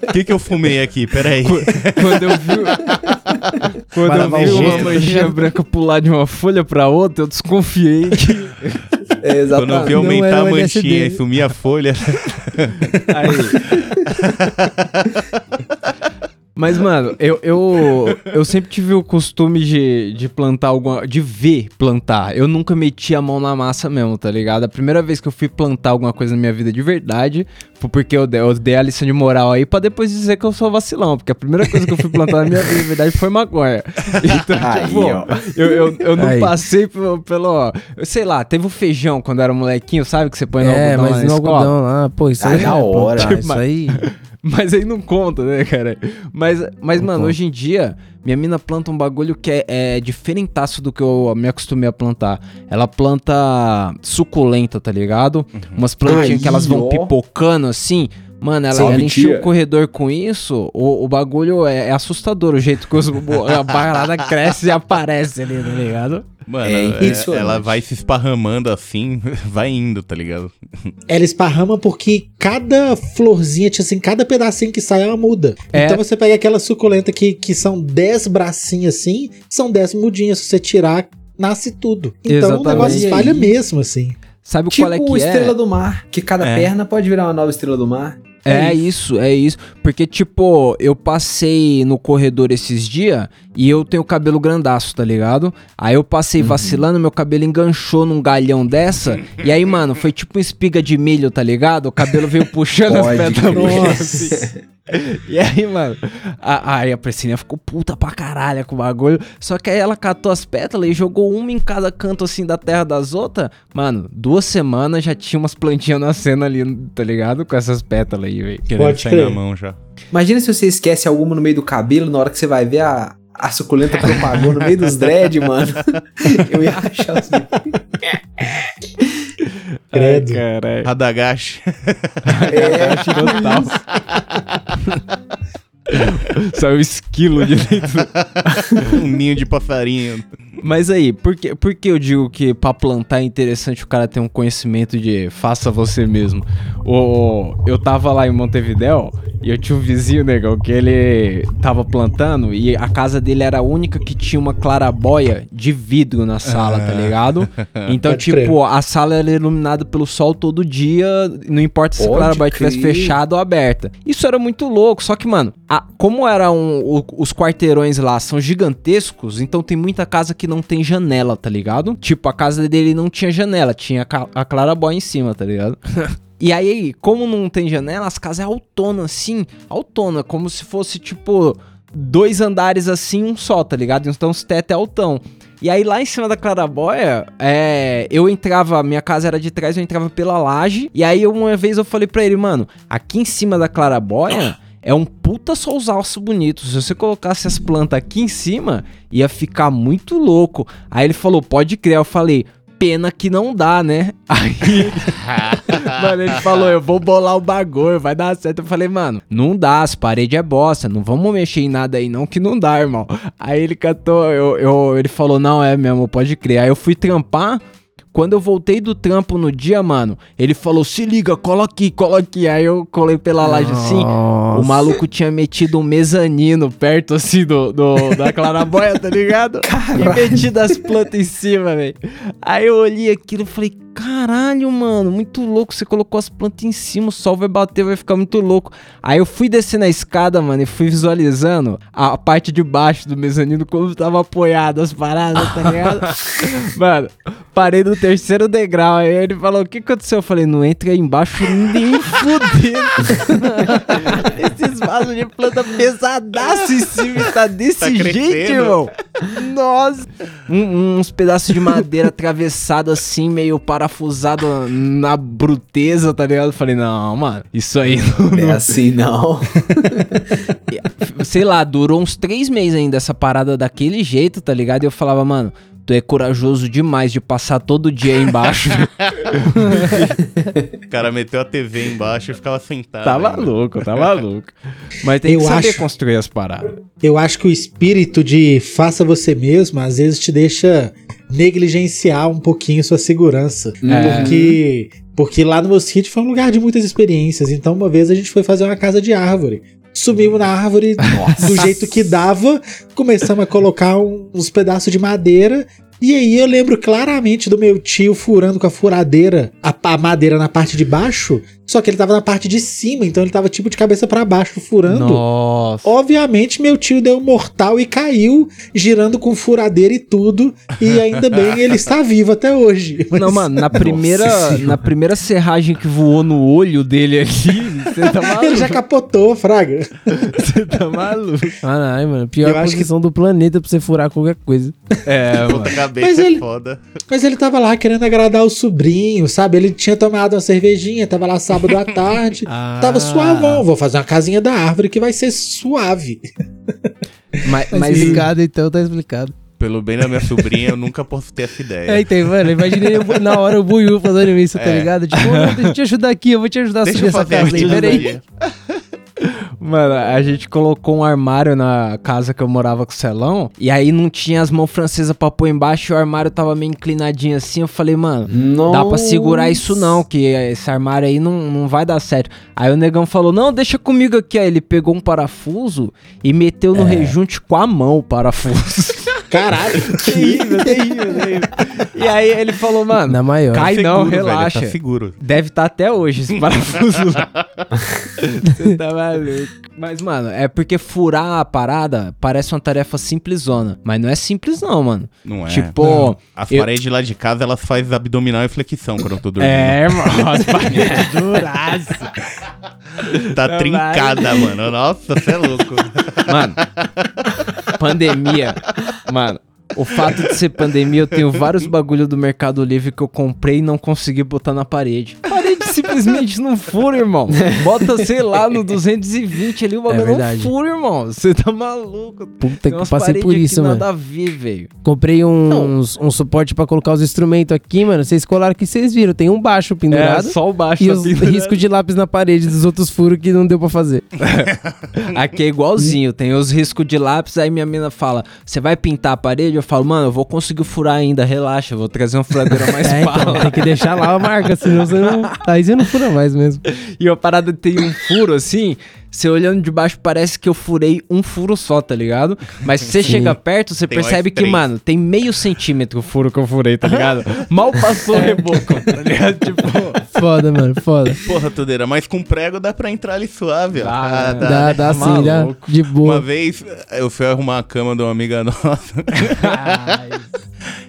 O que que eu fumei aqui? Pera aí. Quando eu vi... Quando eu vi uma manchinha branca pular de uma folha pra outra, eu desconfiei que... É, Quando eu vi aumentar a manchinha LSD. e sumir a folha. Aí. <laughs> Mas, mano, eu, eu, eu sempre tive o costume de, de plantar alguma. de ver plantar. Eu nunca meti a mão na massa mesmo, tá ligado? A primeira vez que eu fui plantar alguma coisa na minha vida de verdade foi porque eu dei, eu dei a lição de moral aí pra depois dizer que eu sou vacilão. Porque a primeira coisa que eu fui plantar na minha vida de verdade foi maconha. Então, Aí, tipo, ó. eu, eu, eu não Aí. passei pelo, pelo. eu sei lá, teve o feijão quando eu era molequinho, sabe? Que você põe no é, algodão lá mas no escola. algodão lá, pô, isso aí da é hora. plantar, Isso aí. <laughs> <laughs> Mas aí não conta, né, cara? Mas, mas mano, hoje em dia, minha mina planta um bagulho que é, é diferentaço do que eu me acostumei a plantar. Ela planta suculenta, tá ligado? Umas plantinhas Aí, que elas vão ó. pipocando assim. Mano, ela, ela encheu o corredor com isso. O, o bagulho é, é assustador, o jeito que os, <laughs> a parada cresce e aparece ali, tá ligado? Mano, É é- impressionante. ela vai se esparramando assim, <laughs> vai indo, tá ligado? Ela esparrama porque cada florzinha, tipo assim, cada pedacinho que sai, ela muda. É. Então você pega aquela suculenta que, que são 10 bracinhos assim, são 10 mudinhas. Se você tirar, nasce tudo. Então o Exatamente. negócio E espalha mesmo, assim. Sabe Tipo qual é que estrela é? do mar, que cada É. perna pode virar uma nova estrela do mar. É isso, é isso. Porque, tipo, eu passei no corredor esses dias e eu tenho cabelo grandaço, tá ligado? Aí eu passei vacilando, meu cabelo enganchou num galhão dessa. <laughs> e aí, mano, foi tipo uma espiga de milho, tá ligado? O cabelo veio puxando as pedras. crer. <laughs> assim. <laughs> E aí, mano, a, aí a Priscilinha ficou puta pra caralho com o bagulho. Só que aí ela catou as pétalas e jogou uma em cada canto assim da terra das outras. Mano, duas semanas já tinha umas plantinhas nascendo ali, tá ligado? Com essas pétalas aí, velho. Querendo Pode sair na mão já. Imagina se você esquece alguma no meio do cabelo, na hora que você vai ver a, a suculenta propagou no meio dos dread, mano. <laughs> Eu ia achar os Credo. Caralho. Radagashi. <laughs> É, Total. Saiu esquilo de dentro. <laughs> um ninho de passarinho. Mas aí, por que, por que eu digo que pra plantar é interessante o cara ter um conhecimento de faça você mesmo? O, eu tava lá em Montevidéu e eu tinha um vizinho, negão, que ele tava plantando e a casa dele era a única que tinha uma clarabóia de vidro na sala, tá ligado? <laughs> Então, Pode tipo, crer. a sala era iluminada pelo sol todo dia, não importa se a Pode clarabóia estivesse fechada ou aberta. Isso era muito louco, só que, mano, a- como eram o- os quarteirões lá são gigantescos, então tem muita casa que não tem janela, tá ligado? Tipo, a casa dele não tinha janela, tinha a clarabóia em cima, tá ligado? <laughs> E aí, como não tem janela, as casas é autona, assim, autona, como se fosse, tipo, dois andares assim, um só, tá ligado? Então os teto é altão. E aí lá em cima da clarabóia, é, eu entrava, minha casa era de trás, eu entrava pela laje, e aí uma vez eu falei pra ele, mano, aqui em cima da clarabóia <laughs> é um puta solzaço bonito, se você colocasse as plantas aqui em cima, ia ficar muito louco. Aí ele falou, pode crer, eu falei... Pena que não dá, né? <laughs> Aí <laughs> Mano, ele falou, eu vou bolar o bagulho, vai dar certo. Eu falei, mano, não dá, as paredes é bosta, não vamos mexer em nada aí não, que não dá, irmão. Aí ele catou, eu, eu- ele falou, não, é mesmo, pode crer. Aí eu fui trampar, quando eu voltei do trampo no dia, mano, ele falou, se liga, cola aqui, cola aqui. Aí eu colei pela laje assim, o maluco tinha metido um mezanino perto assim do, do- da clarabóia, tá ligado? E metido as plantas em cima, velho. Aí eu olhei aquilo e falei, caralho, mano, muito louco. Você colocou as plantas em cima, o sol vai bater, vai ficar muito louco. Aí eu fui descendo a escada, mano, e fui visualizando a parte de baixo do mezanino como tava apoiado as paradas, tá ligado? <laughs> mano, parei no terceiro degrau. Aí ele falou: O que aconteceu? Eu falei: Não entra aí embaixo nem fudendo. <laughs> Esses vasos de planta pesadaço em cima tá desse Tá jeito, irmão. Nossa. Um- uns pedaços de madeira atravessado assim, meio parafusado na bruteza, tá ligado? Eu falei: Não, mano, isso aí não, Não é assim, não. <laughs> sei lá, durou uns três meses ainda essa parada daquele jeito, tá ligado? E eu falava, mano, tu é corajoso demais de passar todo dia aí embaixo. O cara meteu a TV embaixo e ficava sentado. tava ainda. louco, tava louco. Mas tem Eu que saber acho- construir as paradas. Eu acho que o espírito de faça você mesmo, às vezes te deixa negligenciar um pouquinho sua segurança. É. Porque, porque lá no meu sítio foi um lugar de muitas experiências. Então, uma vez a gente foi fazer uma casa de árvore. Subimos na árvore do jeito que dava, começamos a colocar um- uns pedaços de madeira. E aí eu lembro claramente do meu tio furando com a furadeira a, a madeira na parte de baixo, só que ele tava na parte de cima, então ele tava tipo de cabeça para baixo furando. Nossa. Obviamente, meu tio deu um mortal e caiu, girando com furadeira e tudo. E ainda bem, ele está vivo até hoje. Mas- <laughs> Não, mano, na primeira, na primeira serragem que voou no olho dele aqui, <laughs> <laughs> você tá maluco. Ele já capotou, Fraga. Você tá maluco. Caralho, mano. Pior Eu acho que- posição do planeta pra você furar qualquer coisa. É, mano. Cabeça Mas é ele- foda. Mas ele tava lá querendo agradar o sobrinho, sabe? Ele tinha tomado uma cervejinha, tava lá sábado à <laughs> tarde. Ah. Tava suavão. Vou fazer uma casinha da árvore que vai ser suave. Mas, Tá mas explicado, então tá explicado. Pelo bem da minha sobrinha, eu nunca posso ter essa ideia. É, então, mano, imaginei eu- na hora o Buiu fazendo isso, tá É. ligado? Tipo, "Ô, deixa eu te ajudar aqui, eu vou te ajudar a subir essa casa aí, peraí. Mano, a gente colocou um armário na casa que eu morava com o Celão. E aí não tinha as mãos francesas pra pôr embaixo. E o armário tava meio inclinadinho assim. Eu falei, mano, dá pra segurar isso não. Que esse armário aí não, não vai dar certo. Aí o negão falou, não, deixa comigo aqui. Aí ele pegou um parafuso e meteu no rejunte com a mão o parafuso. <laughs> Caralho. <laughs> terrível, terrível, terrível. E aí ele falou, mano, Na maior. cai não, Seguro, velho, relaxa. Tá seguro. Deve estar até hoje esse parafuso lá. <laughs> Você tá maluco. Mas, mano, é porque furar a parada parece uma tarefa simplesona. Mas não é simples, não, mano. Não é. Tipo, As eu- paredes lá de casa, elas fazem abdominal e flexão quando eu tô dormindo. é, <laughs> mano, as paredes duraças. Tá Não trincada, mano. Nossa, você é louco. Mano, pandemia. Mano, o fato de ser pandemia, eu tenho vários bagulho do Mercado Livre que eu comprei e não consegui botar na parede. Parede simplesmente não fura, irmão. Bota, sei lá, no 220 ali, o bagulho não verdade. fura, irmão. Você tá maluco. Puta Tem que passei por isso, mano. nada a ver, velho. Comprei uns, um suporte pra colocar os instrumentos aqui, mano. Vocês colaram que vocês viram. Tem um baixo É, pendurado. só o baixo. E tá os pendurado. riscos de lápis na parede dos outros furos que não deu pra fazer. <laughs> Aqui é igualzinho, tem os riscos de lápis, aí minha mina fala, você vai pintar a parede? Eu falo, mano, eu vou conseguir furar ainda, relaxa, eu vou trazer uma furadeira mais <laughs> É, então, tem que deixar lá a marca, senão você não. <laughs> Aí você não fura mais mesmo. E a parada tem um furo assim, você olhando de baixo parece que eu furei um furo só, tá ligado? Mas se você Sim. chega perto, você Tem percebe que, mano, tem meio centímetro o furo que eu furei, tá ligado? Mal passou o reboco, tá ligado? <laughs> Tipo, Foda, mano, foda. Porra, Tudeira, mas com prego dá pra entrar ali suave, ó. Dá, Ah, né? dá, Dá, né? dá sim, dá. De Uma boa. vez eu fui arrumar a cama de uma amiga <laughs> nossa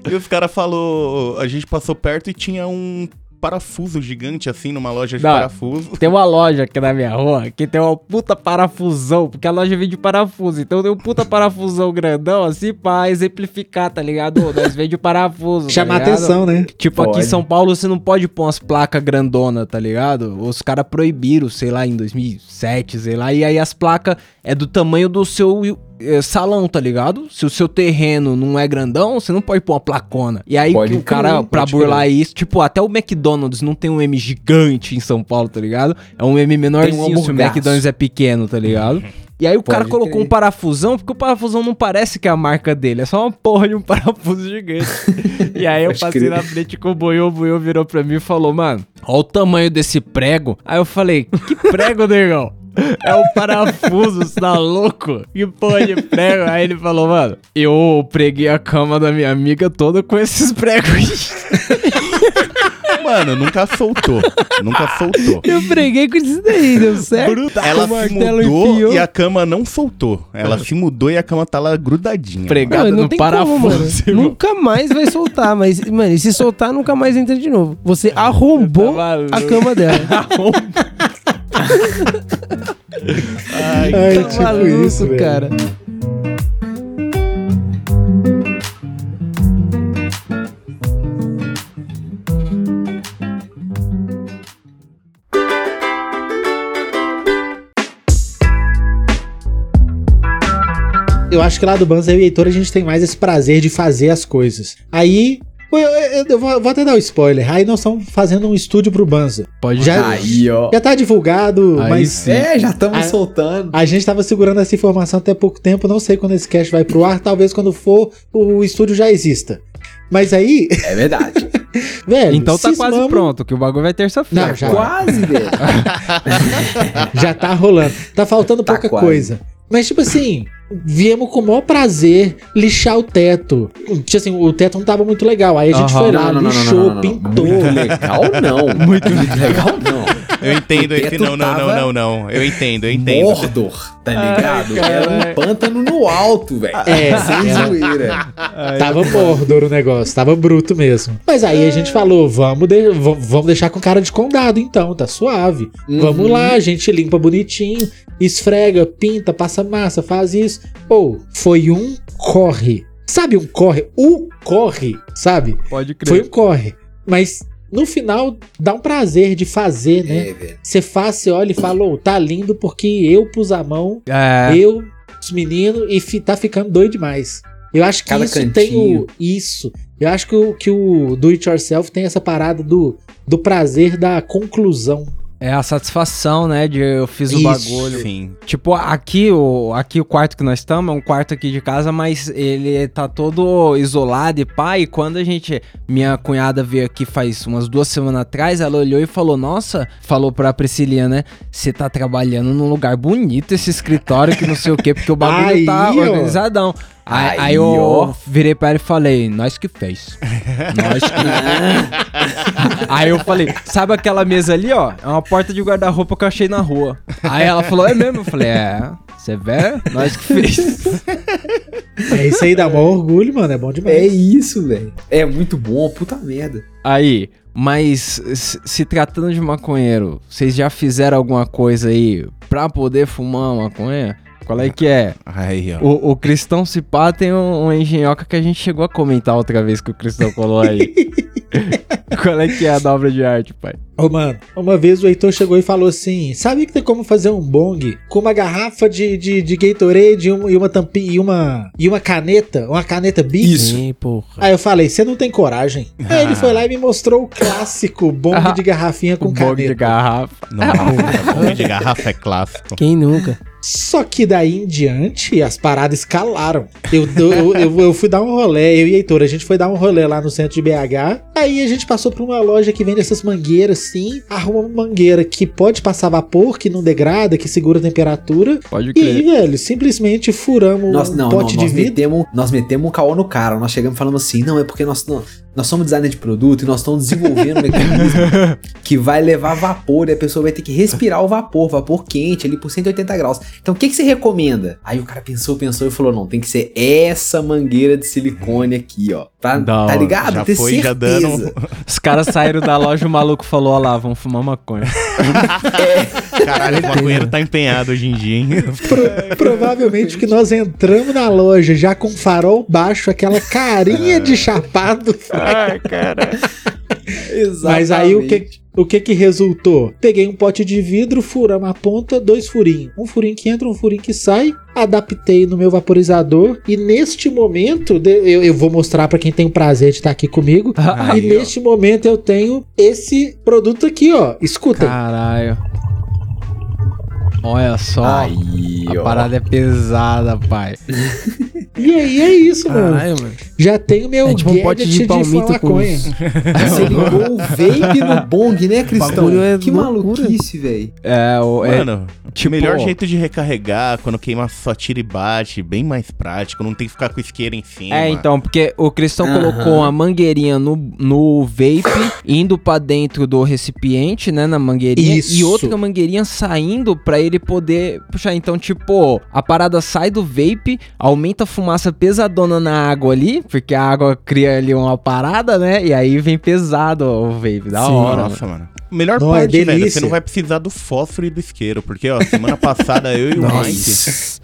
e os caras falou, a gente passou perto e tinha um parafuso gigante assim numa loja de Não. parafuso. tem uma loja aqui na minha rua que tem uma puta parafusão, porque a loja vende parafuso. Então tem um puta parafusão grandão assim pra exemplificar, tá ligado? Nós vende parafuso. tá Chamar ligado? atenção, né? Tipo, aqui em Pode. São Paulo você não pode pôr umas placas grandona, tá ligado? Os caras proibiram, sei lá, em 2007, sei lá. E aí as placas é do tamanho do seu eh, salão, tá ligado? Se o seu terreno não é grandão, você não pode pôr uma placona. E aí Pode o cara, crer, pra burlar isso, tipo, até o McDonald's não tem um M gigante em São Paulo, tá ligado? É um M menorzinho se o. McDonald's é pequeno, tá ligado? E aí o cara Pode colocou crer. um parafusão, porque o parafusão não parece que é a marca dele, é só uma porra de um <laughs> parafuso gigante. e aí eu Pode passei crer. na frente com o Boiô, o Boiô virou pra mim e falou, mano, olha o tamanho desse prego. Aí eu falei, que prego, <laughs> negão? É um parafuso, você tá louco? Que porra de prego? Aí ele falou, mano, eu preguei a cama da minha amiga toda com esses pregos. Mano, nunca soltou. nunca soltou. Eu preguei com isso daí, deu certo? Ela O se martelo mudou enfiou. e a cama não soltou. Ela se mudou e a cama tá lá grudadinha. Pregado Não, não no tem parafuso. como. Nunca mais vai soltar, mas, mano, e se soltar, nunca mais entra de novo. Você arrombou Tá a cama dela. <laughs> Ai, tá maluco, cara. Eu acho que lá do Banza, eu e Heitor, a gente tem mais esse prazer de fazer as coisas. Aí, eu, eu- eu vou, vou até dar um spoiler. Aí nós estamos fazendo um estúdio pro Banza. Pode Já, Aí, ó. já tá divulgado, Aí mas sim. É, já estamos soltando. a gente tava segurando essa informação até pouco tempo. Não sei quando esse cast vai pro ar. Talvez quando for, o estúdio já exista. Mas aí, É verdade. <laughs> velho. Então tá quase pronto, que o bagulho vai terça-feira. Não, já- Quase, velho. <laughs> Já tá rolando. Tá faltando Tá pouca quase. coisa. Mas, tipo assim, viemos com o maior prazer lixar o teto. Tipo assim, o teto não tava muito legal. Aí a gente Aham. foi lá, lixou, pintou. Muito legal, não. Muito legal, não. <laughs> Eu entendo O esse teto não, não, não, não, não. Eu entendo, eu entendo. Mordor, tá ligado? Ai, Era um pântano no alto, velho. É, sem é. zoeira. Tava Mordor o negócio, tava bruto mesmo. Mas aí a gente falou, vamos, de- vamos deixar com cara de condado então, tá suave. Uhum. Vamos lá, a gente limpa bonitinho, esfrega, pinta, passa massa, faz isso. Ou, foi um corre. Sabe um corre? O corre, sabe? Pode Foi um corre. Mas no final dá um prazer de fazer, né? É. Você faz, você olha e fala, ô, tá lindo porque eu pus a mão, É, eu, os meninos, e fi- tá ficando doido demais. Eu acho que Cada isso tem cantinho. o. Isso. Eu acho que o, que o Do It Yourself tem essa parada do, do prazer da conclusão. É a satisfação, né? De eu fiz o Isso. bagulho. Sim. Tipo, aqui o, aqui o quarto que nós estamos é um quarto aqui de casa, mas ele tá todo isolado e pá. E quando a gente. Minha cunhada veio aqui faz umas duas semanas atrás, ela olhou e falou: Nossa, falou pra Priscilia, né? Você tá trabalhando num lugar bonito esse escritório que não sei o quê, porque o bagulho <laughs> Aí, tá ó. organizadão. Aí, Aí, eu virei pra ela e falei, nós que fez. Nós que. <laughs> aí eu falei, sabe aquela mesa ali, ó? É uma porta de guarda-roupa que eu achei na rua. Aí ela falou, é mesmo? Eu falei, é, você vê? Nós que fez. <laughs> É isso aí, dá maior orgulho, mano. É bom demais. É isso, velho. É muito bom, puta merda. Aí, mas se, se tratando de maconheiro, vocês já fizeram alguma coisa aí pra poder fumar maconha? Qual é que é? Aí, ó. O, o Cristão Cipá tem um, uma engenhoca que a gente chegou a comentar outra vez que o Cristão colou aí. <laughs> Qual é que é a da obra de arte, pai? Ô, mano, uma vez o Heitor chegou e falou assim: Sabe que tem como fazer um bong com uma garrafa de, de, de Gatorade e uma, e uma tampinha e uma, e uma caneta? Uma caneta Bic? Sim, porra. Aí eu falei: Você não tem coragem. Aí ele foi lá e me mostrou o clássico bong <laughs> de garrafinha com o bong caneta. de garrafa. Nossa, <laughs> bom de garrafa é clássico. Quem nunca? Só que daí em diante as paradas escalaram. Eu, eu, eu, eu fui dar um rolê, eu e Heitor, a gente foi dar um rolê lá no centro de BH. Aí a gente passou por uma loja que vende essas mangueiras assim. Arruma uma mangueira que pode passar vapor, que não degrada, que segura a temperatura. Pode E aí, crer. velho, simplesmente furamos Nós, um não, não, pote de nós vidro. metemos, nós metemos um caô no cara. Nós chegamos falando assim, não, é porque nós, nós, nós somos designer de produto e nós estamos desenvolvendo um <laughs> mecanismo que vai levar vapor e a pessoa vai ter que respirar o vapor, vapor quente ali por 180 graus. Então o que, que você recomenda? Aí o cara pensou, pensou e falou, não, tem que ser essa mangueira de silicone aqui, ó. Pra, Da tá hora. ligado? Já ter foi, já certeza. dando- <laughs> Os caras saíram da loja, o maluco falou, ó lá, vamos fumar maconha. <laughs> Caralho, o maconheiro tá empenhado hoje em dia, hein? Pro- provavelmente que nós entramos na loja já com farol baixo, aquela carinha de chapado. Ai, cara. Mas aí o que, o que que resultou? Peguei um pote de vidro, furamos a ponta, dois furinhos. Um furinho que entra, um furinho que sai. Adaptei no meu vaporizador. E neste momento, eu, eu vou mostrar pra quem tem o prazer de estar aqui comigo. <laughs> Aí, e ó. neste momento eu tenho esse produto aqui, ó. Escuta. Caralho. Olha só. Aí, a ó. parada é pesada, pai. E aí é isso, mano. Caralho, mano. Já tenho meu É tipo um pote de palmito com maconha. os- Você ligou o vape no bong, né, Cristão? é que loucura. maluquice, velho. É, o, é, Mano, tipo- o melhor jeito de recarregar quando queima só tira e bate, bem mais prático, não tem que ficar com isqueiro em cima. É, então, porque o Cristão Aham. colocou uma mangueirinha no, no vape, indo pra dentro do recipiente, né, na mangueirinha, Isso. e outra mangueirinha saindo pra ele poder puxar. Então, tipo, a parada sai do vape, aumenta a fumaça pesadona na água ali, porque a água cria ali uma parada, né, e aí vem pesado o vape, da Sim, hora. Nossa, mano. Melhor Não, é parte, velho, delícia. você não vai precisar do fósforo e do isqueiro, porque, ó, semana <laughs> passada eu e o Mike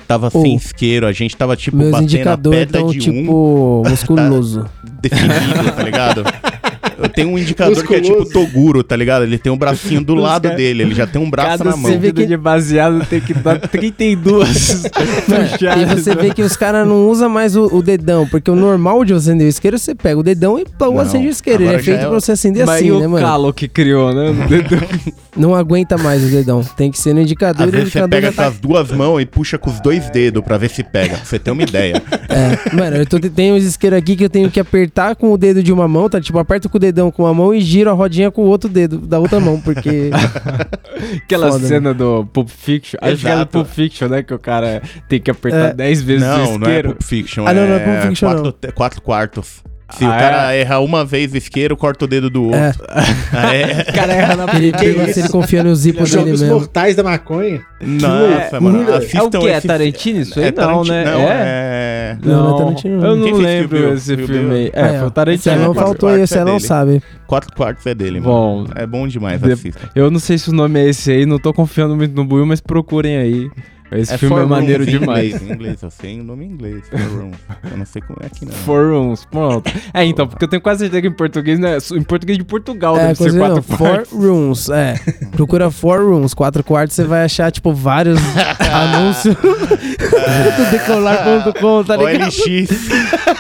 tava Ô, sem isqueiro, a gente tava, tipo, Meus batendo a pedra estão, de um <laughs> tipo, musculoso. definido, tá ligado? <laughs> Eu tenho um indicador que é tipo. Toguro, tá ligado? Ele tem um bracinho do Os lado cara- dele, ele já tem um braço Cada na mão. seguida de baseado tem que dar 32 <laughs> puxadas. E você vê que os caras não usam mais o, o dedão, porque o normal de você acender o isqueiro, você pega o dedão e Não, acende o isqueiro. Ele é feito é pra o- você acender Mas assim, o né, mano? calo que criou, né? <laughs> Não aguenta mais o dedão. Tem que ser no indicador Às e o vezes você indicador pega já com tá... as duas mãos e puxa com os dois dedos pra ver se pega, pra você ter uma ideia. É, mano, eu tô, tem uns isqueiros aqui que eu tenho que apertar com o dedo de uma mão, tá? Tipo, aperto com o dedão com uma mão e giro a rodinha com o outro dedo da outra mão, porque... <laughs> Aquela Foda, cena do Pulp Fiction. Acho que é do Exato. Pulp Fiction, né? Que o cara tem que apertar É. 10 vezes o Não, não é isqueiro. Pulp Fiction, Ah, não, é, não é Pulp Fiction, quatro, não. quatro quartos. Se Ah, o cara erra uma vez o isqueiro, corta o dedo do outro. É. <laughs> Ah, é. O cara erra na <laughs> Ele Que pergunta se ele confia no zipo dele Jogos mesmo. mortais da maconha. Nossa, É, mano. é o que? É Tarantino isso aí? É não, Tarantino- né? Não, é? É... Não, não é Tarantino. Eu não Quem lembro Bill? esse filme aí. Bill? É, foi o Tarantino. Você não faltou aí, quartos você é não sabe. Quatro quartos é dele, mano. Bom, É bom demais, De- assista. eu não sei se o nome é esse aí, não tô confiando muito no Buiu, mas procurem aí. Esse filme é maneiro Rooms em demais. Inglês, em inglês, eu sei o nome em inglês. Four Rooms. Eu não sei como é aqui não. Four Rooms, pronto. É, então, porque eu tenho quase certeza que em português, né? Em português de Portugal É, deve ser não, quatro Four. Rooms, é. Procura Four Rooms, quatro quartos, você vai achar, tipo, vários <laughs> anúncios <laughs> do decolar.com, tá ligado? OLX.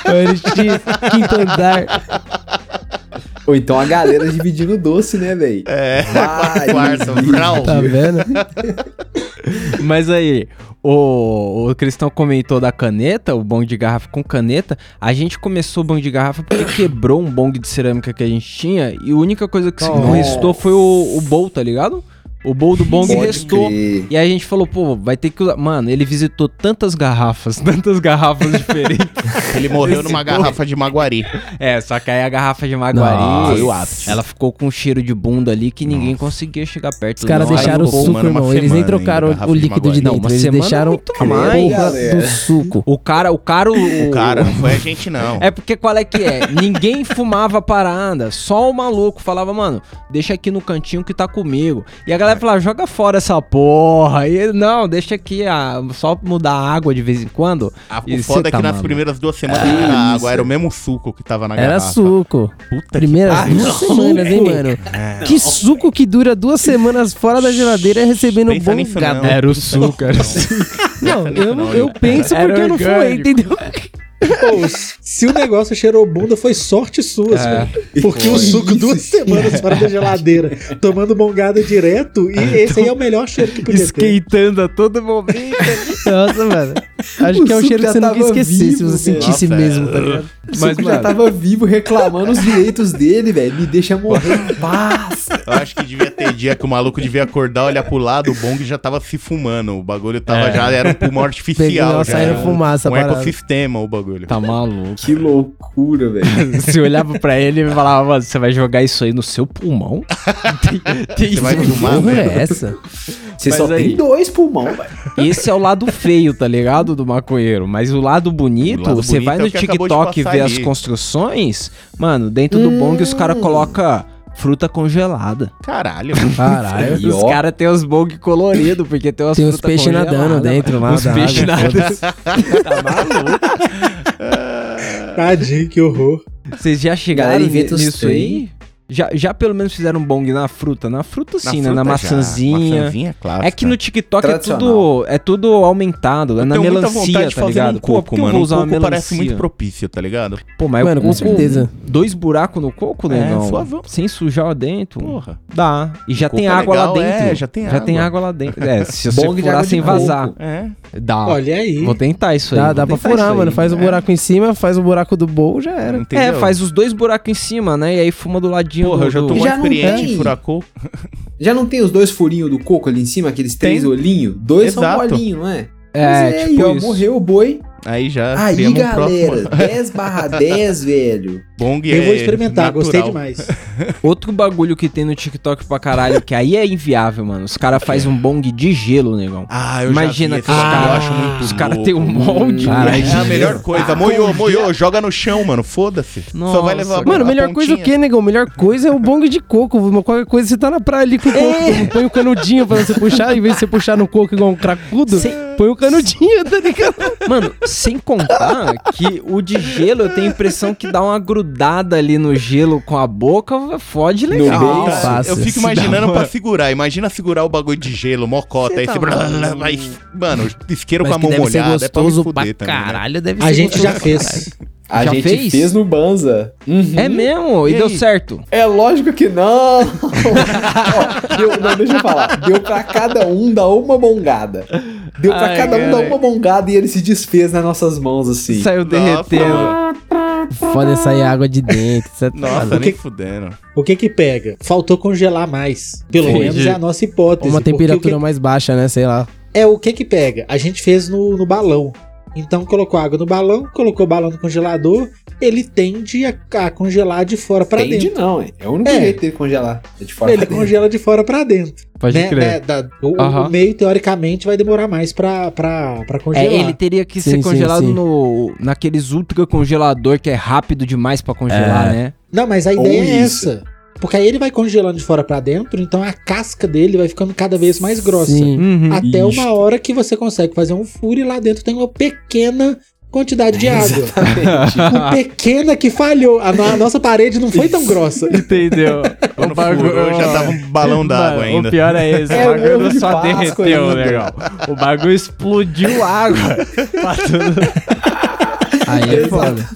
OLX, quinto andar. Ou então a galera dividindo doce, né, velho? É, Vários <laughs> quarto. Tá vendo? <laughs> Mas aí, o, o Cristão comentou da caneta, o bong de garrafa com caneta. A gente começou o bong de garrafa porque quebrou um bong de cerâmica que a gente tinha e a única coisa que se Nossa. restou foi o, o bowl, tá ligado? O bowl do bong Pode restou. crer. E aí a gente falou, pô, vai ter que usar. Mano, ele visitou tantas garrafas, <laughs> tantas garrafas diferentes. Ele morreu numa garrafa de Maguari. é, só que aí a garrafa de Maguari, Nossa. Eu acho. ela ficou com um cheiro de bunda ali que ninguém conseguia chegar perto. Os caras não. Deixaram o o suco, mano, irmão. Eles nem trocaram garrafa o de líquido de. Não, dentro. uma Eles semana deixaram muito a mais, porra galera. do suco. O cara, o cara, o, O cara, não foi a gente não. É porque qual é que é? Ninguém fumava a parada, só o maluco falava, mano, deixa aqui no cantinho que tá comigo. E a galera falava, joga fora essa porra. E ele, não, deixa aqui, ah, só mudar a água de vez em quando. A, E o foda é tá que nas maluco. primeiras duas semanas É era isso. água, era o mesmo suco que tava na Era garrafa. suco. Puta Primeiras Ah, duas suco. semanas, hein, mano? <laughs> Que suco que dura duas semanas fora da geladeira recebendo Pensa nisso bongado. não. Era o suco, era o nisso Não, eu, eu penso Era porque eu não fui, entendeu? <laughs> Pô, se o negócio cheirou bunda, foi sorte sua, É. Porque o Foi suco isso, duas semanas fora da geladeira, tomando bongada direto, e esse aí é o melhor cheiro que podia ter. Esquentando a todo momento. Nossa, mano. Acho O que é um cheiro que você nunca tava esquecer se você velho. sentisse Nossa, mesmo, é. tá ligado? O Mas, suco já mano- tava vivo reclamando os direitos dele, velho. Me deixa morrer em <laughs> paz. Eu acho que devia ter dia que o maluco devia acordar, olhar pro lado, o bong já tava se fumando. O bagulho tava já, era um pulmão artificial. Pegando, já, saindo era um- fumaça, Um parada. ecossistema o bagulho. Tá maluco. Que loucura, velho. <laughs> Se olhava pra ele e falava, mano, você vai jogar isso aí no seu pulmão? <laughs> tem, tem Você vai Porra velho? é essa? Você Mas só aí- tem dois pulmão, velho. Esse é o lado feio, tá ligado? Do maconheiro. Mas o lado bonito, O lado você bonito vai é no TikTok ver as ali. construções, mano, dentro do bong os caras colocam fruta congelada. Caralho. Caralho. <laughs> E Os caras têm os bong coloridos, porque tem umas Tem nadando dentro lá Os peixes nadando. <laughs> tá maluco? <laughs> Tadinho, que horror. Vocês já chegaram nisso aí? Já, já pelo menos fizeram um bong na fruta? Na fruta sim, né? fruta Na já. maçãzinha. Maçãzinha, claro. É que no TikTok é tudo, é tudo aumentado. É na melancia, tá ligado? Pô, coco, eu mano. vou Um usar coco melancia? parece muito propício, tá ligado? Pô, mas Mano, o com coco, certeza. dois buracos no coco, É, negão? suavão. Sem sujar lá dentro? Porra. Dá. E já tem é água lá legal, dentro. é, já tem Já tem água. água lá dentro. É, se <laughs> você furar água sem vazar. É. Dá. Olha aí. Vou tentar isso aí. Dá, dá pra furar, mano. Faz o É. buraco em cima, faz o buraco do bowl, já era. Entendeu? É, faz os dois buracos em cima, né? E aí fuma do ladinho Porra, do... eu já tô do- mais experiente tem. em furar coco. Já não tem os dois furinhos do coco ali em cima, aqueles três olhinhos? Dois são Exato. bolinhos, não é? É, Pois tipo aí, ó, isso. morreu o boi. Aí já Aí, um galera, <laughs> próximo 10 barra 10, velho. Bong Eu é vou experimentar, gostei natural. demais. <laughs> Outro bagulho que tem no TikTok pra caralho, que aí é inviável, mano. Os caras fazem um bong de gelo, negão. Ah, eu Imagina já vi que os cara- eu acho muito os cara louco. tem um molde. Caralho, É a melhor coisa. Ah, moiou, moiou, joga no chão, mano. Foda-se. Só vai levar cara. Mano, a melhor coisa o pontinha. quê, negão? Melhor coisa é o bong de coco. Qualquer coisa você tá na praia ali com o coco. Põe o canudinho pra você puxar, em vez de você puxar no coco igual um cracudo, põe o canudinho, tá ligado? Mano, sem contar que o de gelo eu tenho a impressão que dá uma grudada ali no gelo com a boca, fode legal. meio, Cara, Fácil. eu fico imaginando pra segurar. Imagina segurar o bagulho de gelo, mocota. Aí tá você vai. Mano, isqueiro com Mas a que mão deve ser molhada. É pra me pra também. né? caralho, deve ser A gente já fez. A Já gente fez? fez? no Banza. Uhum. É mesmo? E, E deu aí? certo. É lógico que não. <laughs> Ó, deu, não, deixa eu falar. Deu pra cada um dar uma bongada. Deu pra Ai, cada um dar cara. uma bongada e ele se desfez nas nossas mãos assim. Saiu derretendo. Foda sair água de dentro. Você tá Nossa, maluco. nem fudendo. O que que pega? Faltou congelar mais. Pelo Entendi. menos é a nossa hipótese. Uma temperatura o que- mais baixa, né? Sei lá. É o que que pega? A gente fez no, no balão. Então colocou água no balão, colocou o balão no congelador, ele tende a, a congelar de fora pra Tende dentro. não, hein? É o único É. jeito dele congelar. É de fora Ele pra dentro. congela de fora pra dentro. Pode né, crer. né, da- o, Aham. o meio, teoricamente, vai demorar mais pra, pra, pra congelar. É, ele teria que Sim, ser sim, congelado sim. no naqueles ultra congelador que é rápido demais pra congelar, É. né? Não, mas a Ou ideia é isso. essa. Porque aí ele vai congelando de fora pra dentro, então a casca dele vai ficando cada vez mais grossa. Sim. Uhum. Até uma hora que você consegue fazer um furo e lá dentro tem uma pequena quantidade de água. Exatamente. Uma pequena que falhou. A, a nossa parede não foi tão grossa. Entendeu? <laughs> Quando furou, já tava um balão d'água ainda. O pior é esse, É o o bagulho de só Páscoa derreteu, ainda. legal. O bagulho explodiu água. <laughs> Aí é foda. <laughs>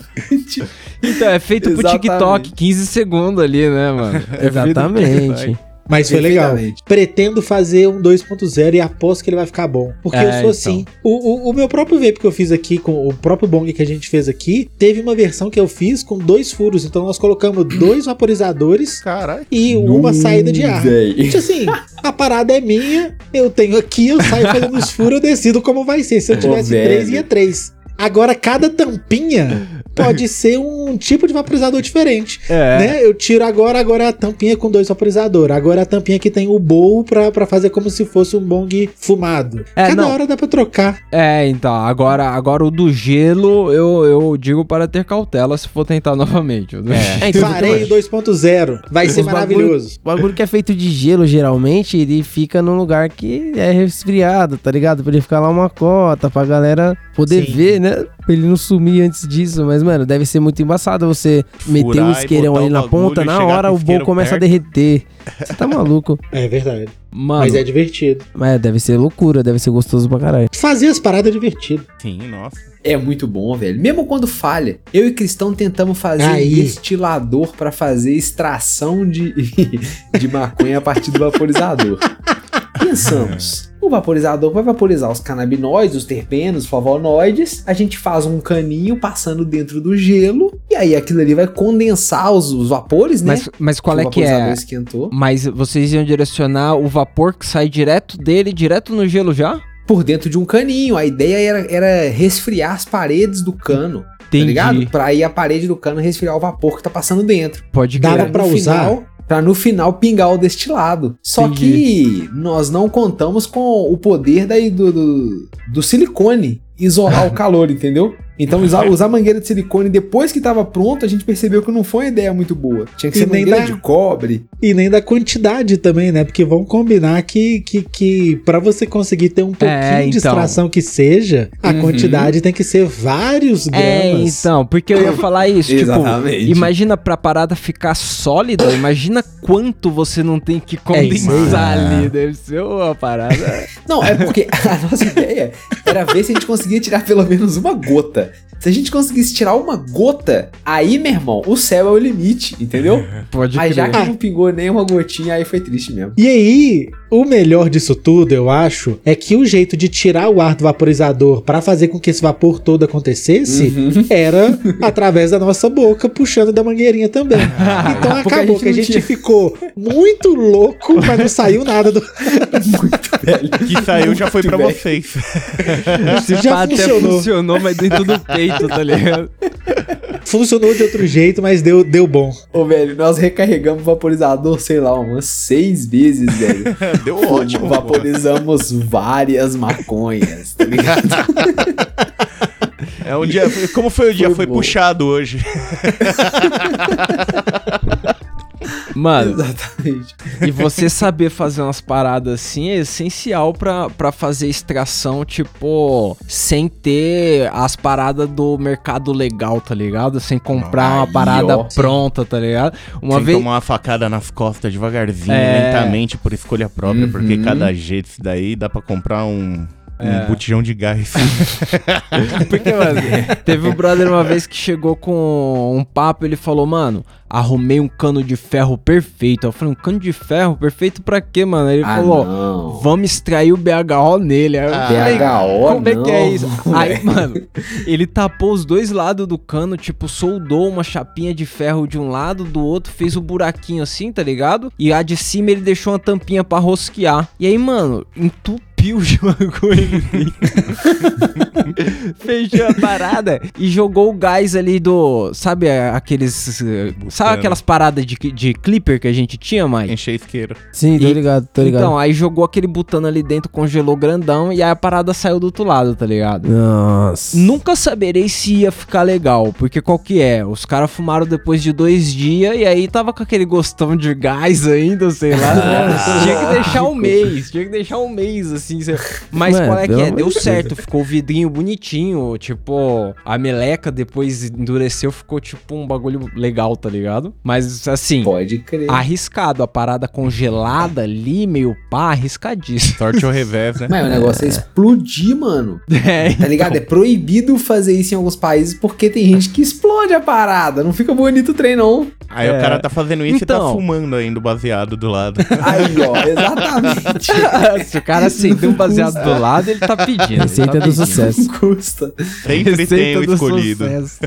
Então, <laughs> é feito pro. TikTok, 15 segundos ali, né, mano? É Exatamente. Mas foi legal. Pretendo fazer um 2.0 e aposto que ele vai ficar bom. Porque É, eu sou então. assim. O, o, o meu próprio vape que eu fiz aqui, com o próprio bong que a gente fez aqui, teve uma versão que eu fiz com dois furos. Então nós colocamos <clears throat> dois vaporizadores Caralho. e uma saída de ar. Tipo assim, a parada é minha, eu tenho aqui, eu saio fazendo os furos, eu decido como vai ser. Se eu Ô, tivesse velho. três, ia três. Agora, cada tampinha pode ser um tipo de vaporizador diferente. É. Né? Eu tiro agora, agora é a tampinha com dois vaporizadores. Agora é a tampinha que tem o bowl pra, pra fazer como se fosse um bong fumado. É, Cada não. hora dá pra trocar. É, então, agora, agora o do gelo, eu, eu digo para ter cautela se for tentar <laughs> novamente. Gelo. É, então, Farei 2.0. Vai ser Os maravilhoso. O bagulho que é feito de gelo, geralmente, ele fica num lugar que é resfriado, tá ligado? Pra ele ficar lá uma cota, pra galera poder Sim. ver, né? Pra ele não sumir antes disso. Mas, mano, deve ser muito embaçado você meter um isqueirão ali na ponta, na hora o o bowl isqueiro começa a perto. derreter. Você tá maluco. <laughs> É verdade. Mano, Mas é divertido. Mas deve ser loucura, deve ser gostoso pra caralho. Fazer as paradas é divertido. Sim, nossa. É muito bom, velho. Mesmo quando falha, eu e Cristão tentamos fazer Aí. um destilador pra fazer extração de, <laughs> de maconha a partir do vaporizador. Pensamos, o vaporizador vai vaporizar os canabinoides, os terpenos, os flavonoides. A gente faz um caninho passando dentro do gelo e aí aquilo ali vai condensar os, os vapores, né? mas, mas qual o é que vaporizador é? esquentou. Mas vocês iam direcionar o vapor que sai direto dele, direto no gelo já? Por dentro de um caninho. A ideia era, era resfriar as paredes do cano. Entendi. Tá ligado? Pra aí a parede do cano resfriar o vapor que tá passando dentro. Pode Dava crer. pra no usar? Final, pra no final pingar o destilado. Só Entendi. que nós não contamos com o poder daí do, do, do silicone isolar o <laughs> calor, entendeu? Então usar, usar mangueira de silicone depois que tava pronto, a gente percebeu que não foi uma ideia muito boa. Tinha que E ser nem mangueira dá- de cobre. E nem da quantidade também, né? Porque vamos combinar que, que, que para você conseguir ter um pouquinho É, de então. extração que seja, a Uhum. quantidade tem que ser vários É, gramas. então, porque eu ia falar isso, <laughs> tipo, Exatamente. imagina pra parada ficar sólida, imagina quanto você não tem que condensar É aí. ali, deve ser uma parada. Não, é porque a <laughs> nossa ideia era ver se a gente conseguia tirar pelo menos uma gota. Se a gente conseguisse tirar uma gota, aí, meu irmão, o céu é o limite, entendeu? <laughs> Pode Aí já crer. que não pingou nem uma gotinha, aí foi triste mesmo. E aí, o melhor disso tudo, eu acho, é que o jeito de tirar o ar do vaporizador pra fazer com que esse vapor todo acontecesse Uhum. era <laughs> através da nossa boca, puxando da mangueirinha também. <laughs> Então Porque a acabou gente que a gente tinha. ficou muito louco, mas não saiu nada do. Que saiu já foi pra velho. vocês. Já Até funcionou. funcionou, mas dentro do peito, tá ligado? <laughs> Funcionou de outro jeito, mas deu, deu bom. Ô, velho, nós recarregamos o vaporizador, sei lá, umas seis vezes, velho. <laughs> Deu ótimo. Vaporizamos várias maconhas, tá ligado? É um dia. Como foi o dia? Foi Foi, puxado hoje. <laughs> Mano, Exatamente. e você saber fazer umas paradas assim é essencial pra, pra fazer extração, tipo, sem ter as paradas do mercado legal, tá ligado? Sem comprar uma Aí, parada ó. pronta, tá ligado? Uma Sem vez. tomar uma facada nas costas devagarzinho, É. lentamente, por escolha própria, porque Uhum. cada jeito isso daí dá pra comprar um. Um É. botijão de gás. <laughs> Porque, mano, teve um brother uma vez que chegou com um papo, ele falou, mano, arrumei um cano de ferro perfeito. Eu falei, um cano de ferro perfeito pra quê, mano? Ele Ah, falou, não. vamos extrair o BHO nele. Aí Ah, falei, BHO, como é que é não, isso? Aí, mano, ele tapou os dois lados do cano, tipo, soldou uma chapinha de ferro de um lado, do outro, fez o buraquinho assim, tá ligado? E a de cima ele deixou uma tampinha pra rosquear. E aí, mano, entupiu entupiu o jogo. ele. Fechou a parada e jogou o gás ali do. Sabe aqueles. Sabe aquelas paradas de, de clipper que a gente tinha, Mike? Encher isqueiro. Sim, tô E- ligado, tô ligado. Então, aí jogou aquele botão ali dentro, congelou grandão e aí a parada saiu do outro lado, tá ligado? Nossa. Nunca saberei se ia ficar legal, porque qual que é? Os caras fumaram depois de dois dias e aí tava com aquele gostão de gás ainda, sei lá. tinha que deixar um mês, tinha que deixar um mês, assim. Mas Mano, qual é que é? Deu certo, ficou o vidrinho bonitinho, tipo, a meleca depois endureceu, ficou tipo um bagulho legal, tá ligado? Mas assim, Pode crer. arriscado, a parada congelada ali, meio pá, arriscadíssimo. Sorte ao revés, né? Mas o negócio é explodir, mano. <laughs> É, Tá ligado? É proibido fazer isso em alguns países porque tem gente que explode a parada. Não fica bonito o trem, não. Aí É. o cara tá fazendo isso e Então. tá fumando ainda o baseado do lado. <laughs> Aí, ó, exatamente. <laughs> Se o cara acender um baseado do lado, ele tá pedindo. Receita ele tá do pedindo. sucesso. Não custa. Sempre tem o do escolhido. sucesso.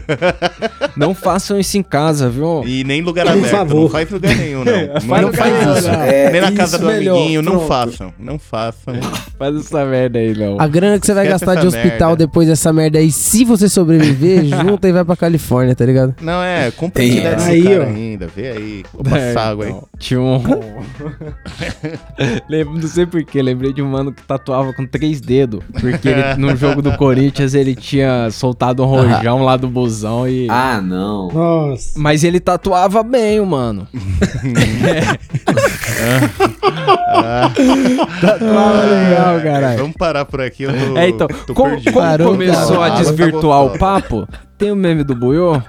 <laughs> Não façam isso em casa, viu? E nem lugar Por aberto. favor. Não faz lugar nenhum, não. não não faz isso. não. É, nem na casa do melhor, amiguinho. Não pronto. façam. Não façam. Faz essa merda aí, não. A grana que você vai Esquece gastar de hospital merda. depois dessa merda aí, se você sobreviver, junta e vai pra Califórnia, tá ligado? Não, é. Essa. do Aí, cara ó. Ainda. Vê aí. Vou passar água aí. Tinha um. <laughs> <laughs> Lembro, não sei porquê, lembrei de um mano que tatuava com três dedos. Porque ele, <laughs> no jogo do Corinthians ele tinha soltado um rojão lá do busão e. Ah, não. Nossa. Mas ele tatuava bem, o mano. tatuava legal, caralho. Vamos parar por aqui. Eu tô, É, então, tô como, perdido. como Parou, começou cara. a água tá desvirtuar o papo, tem o meme do Buiô?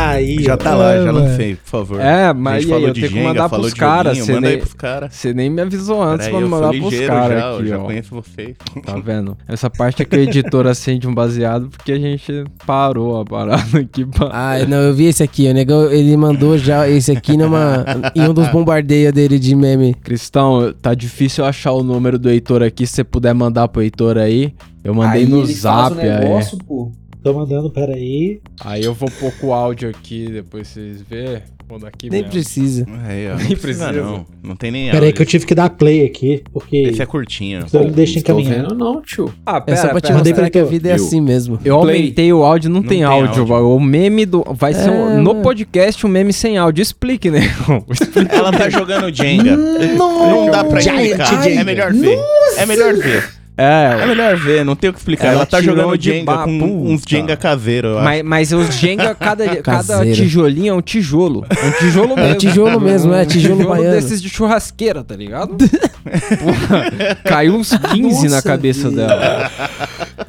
Aí, Já tá lá, É, já lancei, por favor. É, A mas gente e aí, eu de tenho que Jenga, mandar falou pros caras. Você Manda aí nem, pros caras. você nem me avisou antes pra sou mandar pros caras aqui, já ó. conheço vocês. Tá <laughs> vendo? Essa parte é que o editor acende um baseado porque a gente parou a parada aqui. Pra... Ah, não, eu vi esse aqui. O negão, ele mandou já esse aqui numa, em um dos <laughs> bombardeios dele de meme. Cristão, tá difícil eu achar o número do Heitor aqui. Se você puder mandar pro Heitor aí. Eu mandei Aí no ele zap faz o aí. negócio, pô. Tô mandando, peraí. Aí eu vou pôr com o áudio aqui, depois vocês. Vou daqui Nem mesmo. precisa. Aí, ó, <laughs> Nem não precisa precisa. não. Não tem nem Peraí que eu tive que dar play aqui, porque Esse é curtinho. senão ele deixa Não encaminhar. vendo, não, tio. Ah, É só pra te pera. Mostrar que a vida é Eu. assim mesmo. Eu Play. aumentei o áudio, não, Não tem, tem áudio. áudio. O meme do. Vai ser um- É, no podcast um meme sem áudio. Explique, né? <laughs> Ela tá jogando Jenga. Não dá pra explicar. É melhor ver. É melhor ver. É É, melhor ver, não tem o que explicar. Ela Ela, tá jogando de Jenga com uns puta. Jenga caseiro, eu acho. mas, mas os Jenga, cada, <laughs> cada tijolinho é um tijolo. É um tijolo mesmo. É tijolo mesmo, é Um tijolo baiano. desses de churrasqueira, tá ligado? Porra, caiu uns 15 na Nossa, cabeça Deus. dela.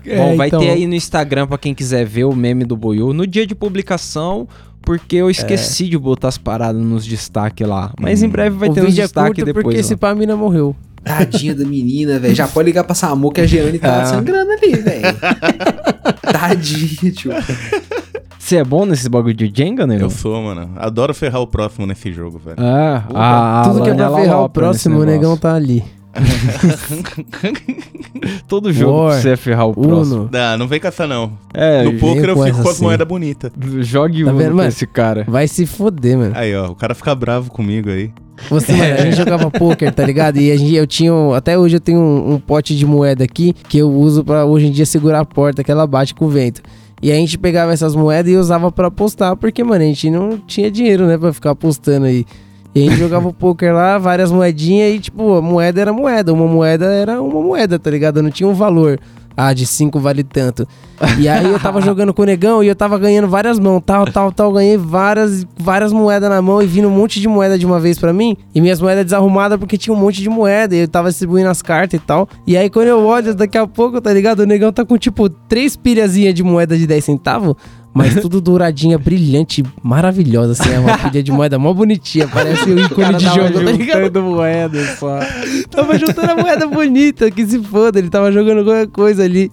É, Bom, vai então. ter aí no Instagram pra quem quiser ver o meme do Boiô no dia de publicação, porque eu esqueci de botar as paradas nos destaques lá. Mas em breve vai o ter uns vídeo é depois. porque lá. esse pá, a mina morreu. Tadinha da menina, velho. Já pode ligar pra Samu que a Jeane tá Ah. sangrando ali, velho. <laughs> Tadinha, tio. Você é bom nesse bagulho de Jenga, né? Eu sou, mano. Adoro ferrar o próximo nesse jogo, velho. Ah, a, a Tudo que é pra ferrar o próximo, o negão tá ali. <laughs> Todo jogo War, é ferrar o próximo. Uno. Não, não vem com essa não. É, no poker eu fico com as assim. moedas bonitas. jogue Tá Uno vendo, mano? esse cara. Vai se foder, mano. Aí, ó, o cara fica bravo comigo aí. Você, mano, a gente <laughs> jogava poker, tá ligado? E a gente, eu tinha. um- Até hoje eu tenho um, um pote de moeda aqui que eu uso pra hoje em dia segurar a porta que ela bate com o vento. E a gente pegava essas moedas e usava pra apostar, porque, mano, a gente não tinha dinheiro, né, pra ficar apostando aí. E a gente jogava o poker lá, várias moedinhas e, tipo, a moeda era moeda. Uma moeda era uma moeda, tá ligado? Não tinha um valor. Ah, de 5 vale tanto. E aí eu tava jogando com o negão e eu tava ganhando várias mãos, tal, tal, tal. Ganhei várias, várias moedas na mão e vindo um monte de moeda de uma vez pra mim. E minhas moedas desarrumadas porque tinha um monte de moeda. E eu tava distribuindo as cartas e tal. E aí quando eu olho, daqui a pouco, tá ligado? O negão tá com tipo três pilhazinhas de moeda de 10 centavos. Mas tudo douradinha, brilhante, maravilhosa, assim. É uma <laughs> pilha de moeda mó bonitinha. Parece o ícone de jogo, tá ligado? juntando moeda só. Tava juntando a moeda bonita, que se foda. Ele tava jogando qualquer coisa ali.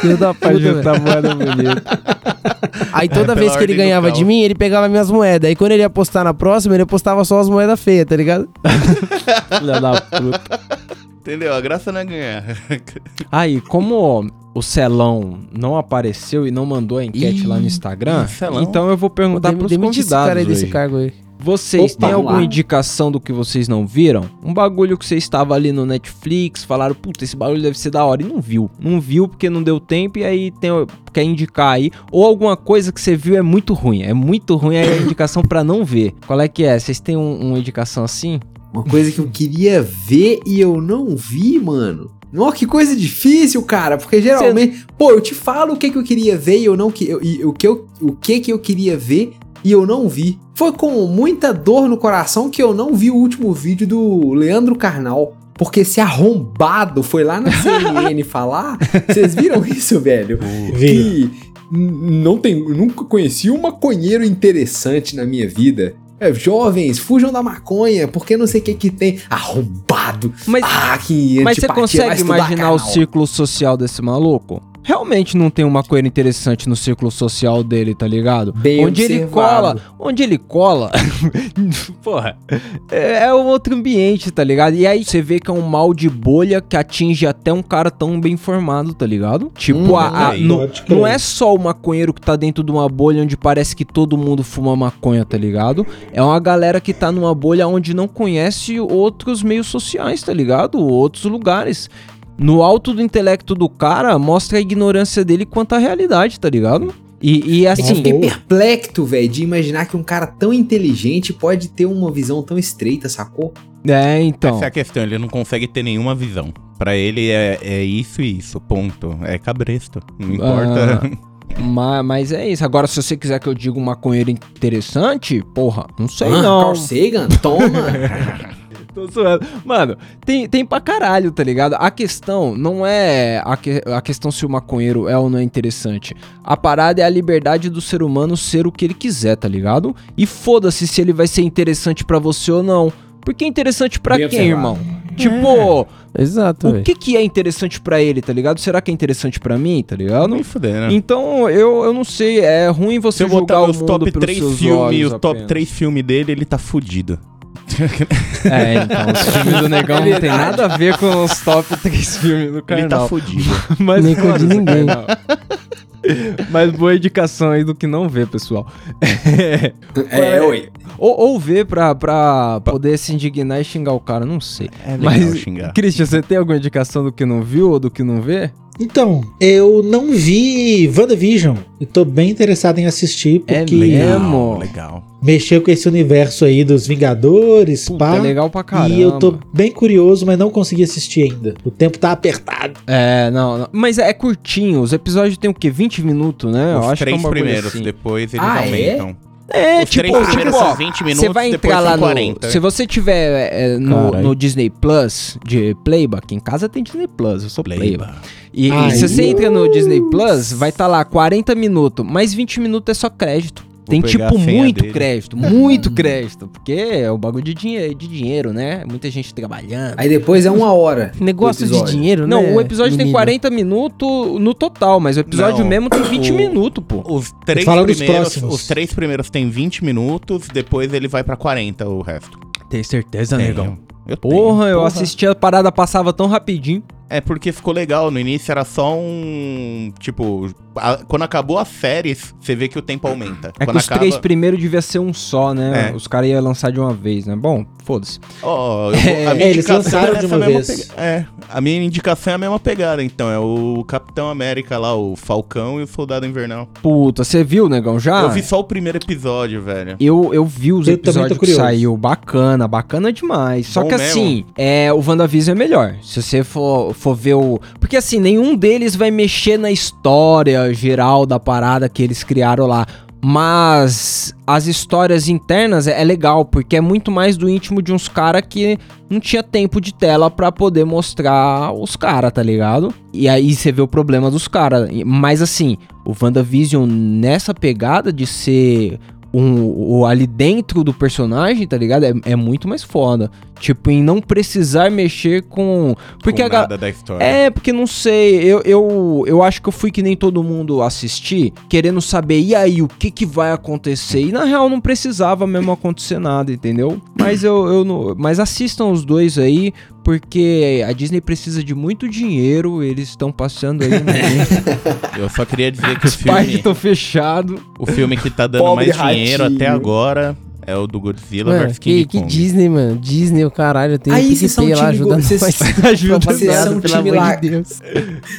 Filho da puta, juntar moeda bonita. Aí toda É, vez que ele ganhava de mim, ele pegava minhas moedas. Aí quando ele ia apostar na próxima, ele apostava só as moedas feias, tá ligado? <laughs> Filha da puta. Entendeu? A graça não é ganhar. <laughs> Aí, como o Celão não apareceu e não mandou a enquete Ih, lá no Instagram, Celão. então eu vou perguntar pros esse convidados cara aí desse cargo aí. Vocês Opa, têm alguma lá. indicação do que vocês não viram? Um bagulho que você estava ali no Netflix, falaram, puta, esse bagulho deve ser da hora, e não viu. Não viu porque não deu tempo e aí tem, quer indicar aí. Ou alguma coisa que você viu é muito ruim. É muito ruim aí a indicação pra não ver. Qual é que é? Vocês têm um- uma indicação assim? Uma coisa que eu queria ver e eu não vi, mano. Nossa, que coisa difícil, cara. Porque geralmente, pô, eu te falo o que, que eu queria ver e eu não que eu- e o que eu, o que que eu queria ver e eu não vi. Foi com muita dor no coração que eu não vi o último vídeo do Leandro Carnal. Porque esse arrombado foi lá na <laughs> CNN falar. Vocês viram <laughs> isso, velho? Vi. que não tem, nunca conheci um maconheiro interessante na minha vida. É, jovens, fujam da maconha, porque não sei o que que tem. Arrombado. Mas, Ah, que mas você consegue imaginar o círculo social desse maluco? Realmente não tem uma coisa interessante no círculo social dele, tá ligado? Bem onde ele observado. cola, onde ele cola, <laughs> porra, é, é um outro ambiente, tá ligado? E aí você vê que é um mal de bolha que atinge até um cara tão bem formado, tá ligado? Tipo, Hum, a- a- Pode crer. não é só o maconheiro que tá dentro de uma bolha onde parece que todo mundo fuma maconha, tá ligado? É uma galera que tá numa bolha onde não conhece outros meios sociais, tá ligado? Outros lugares. No alto do intelecto do cara, mostra a ignorância dele quanto à realidade, tá ligado? E, e que eu assim, fiquei perplexo, velho, de imaginar que um cara tão inteligente pode ter uma visão tão estreita, sacou? é, então. Essa é a questão, ele não consegue ter nenhuma visão. Pra ele é, é isso e isso, ponto. É cabresto. Não importa. Ma- Mas, é isso. Agora, se você quiser que eu diga um maconheiro interessante, porra, não sei Ah, não. Carl Sagan, toma. <laughs> Tô zoando. Mano, tem, tem pra caralho, tá ligado? A questão não é a, que- a questão se o maconheiro é ou não é interessante. A parada é a liberdade do ser humano ser o que ele quiser, tá ligado? E foda-se se ele vai ser interessante pra você ou não. Porque é interessante pra Bem quem, irmão? Tipo, Exato, o velho. que que é interessante pra ele, tá ligado? Será que é interessante pra mim, tá ligado? Nem fuder, né? Então, eu, eu não sei, é ruim Se você eu julgar botar o os mundo top pelos 3 seus filmes, os top apenas. 3 filmes dele, ele tá fudido. <laughs> É, então, os filmes do Negão não tem nada a ver com os top 3 filmes do Ele canal. tá fudido. <laughs> Mas Nem com o de foda-se, ninguém. Mas boa indicação aí do que não ver, pessoal. é, oi. ou, ou ver pra, pra poder se indignar e xingar o cara, não sei. É legal Mas, xingar. Christian, você tem alguma indicação do que não viu ou do que não vê? Então, eu não vi WandaVision e tô bem interessado em assistir É porque mesmo? Legal, legal. mexeu com esse universo aí dos Vingadores, Puta, pá. é legal pra caramba. E eu tô bem curioso, mas não consegui assistir ainda. O tempo tá apertado. É, não, não. Mas é curtinho. Os episódios tem o quê? 20 minutos, né? Os que é três um bagulho primeiros, assim. depois eles Ah, é? aumentam. É, Os tipo, três primeiros tipo, são ó, 20 minutos, Você vai depois entrar lá no. 40. Se você tiver é, no, no Disney Plus de Playba, aqui em casa tem Disney Plus, eu sou Playba. Playba. E, Ai, se você entra no Disney Plus, vai estar lá 40 minutos, mais 20 minutos é só crédito. Tem tipo muito dele. crédito, muito crédito, porque é o bagulho de dinheiro, de dinheiro, né? Muita gente trabalhando. Aí depois é uma hora. <laughs> Negócio de dinheiro, né? Não, o episódio tem menino? 40 minutos no total, mas o episódio Não, mesmo tem 20 o- minutos, pô. Os três, primeiros, os três primeiros tem 20 minutos, depois ele vai pra 40 o resto. Tem certeza, Tenho. Eu tenho. Porra, eu assisti a parada, passava tão rapidinho. É porque ficou legal. No início era só um. Tipo, a- quando acabou as séries, você vê que o tempo aumenta. É quando que os três primeiros devia ser um só, né? É. Os caras iam lançar de uma vez, né? Bom, foda-se. Vou- a <laughs> minha É, eles indicação lançaram é de uma mesma vez. pega- É, a minha indicação é a mesma pegada, então. É o Capitão América lá, o Falcão e o Soldado Invernal. Puta, você viu, negão, já? Eu vi só o primeiro episódio, velho. Eu, eu vi os Eu episódios que saiu, bacana, bacana demais. Só Bom que mesmo. assim, é, o WandaVision é melhor. Se você for, for ver o. Porque assim, nenhum deles vai mexer na história geral da parada que eles criaram lá. Mas as histórias internas é, é legal, porque é muito mais do íntimo de uns caras que não tinha tempo de tela pra poder mostrar os caras, tá ligado? E aí você vê o problema dos caras. Mas assim, o WandaVision nessa pegada de ser um, o, ali dentro do personagem, tá ligado? É, é muito mais foda. Tipo, em não precisar mexer com. Porque com a ga- nada da história. é, porque não sei, eu, eu, eu acho que eu fui que nem todo mundo assistir, querendo saber, e aí, o que que vai acontecer? E na real não precisava mesmo acontecer nada, entendeu? Mas eu, eu não, mas assistam os dois aí, porque a Disney precisa de muito dinheiro, eles estão passando aí, né? <laughs> Eu só queria dizer que o Os parques filme, estão fechados. o filme que tá dando Pobre mais dinheiro ratinho. até agora É o do Godzilla Mano, vs King que, que Kong. Disney, mano. Disney, o caralho. Tem Aí, vocês são lá time vocês-. <laughs> Ajuda Vocês são time de Deus.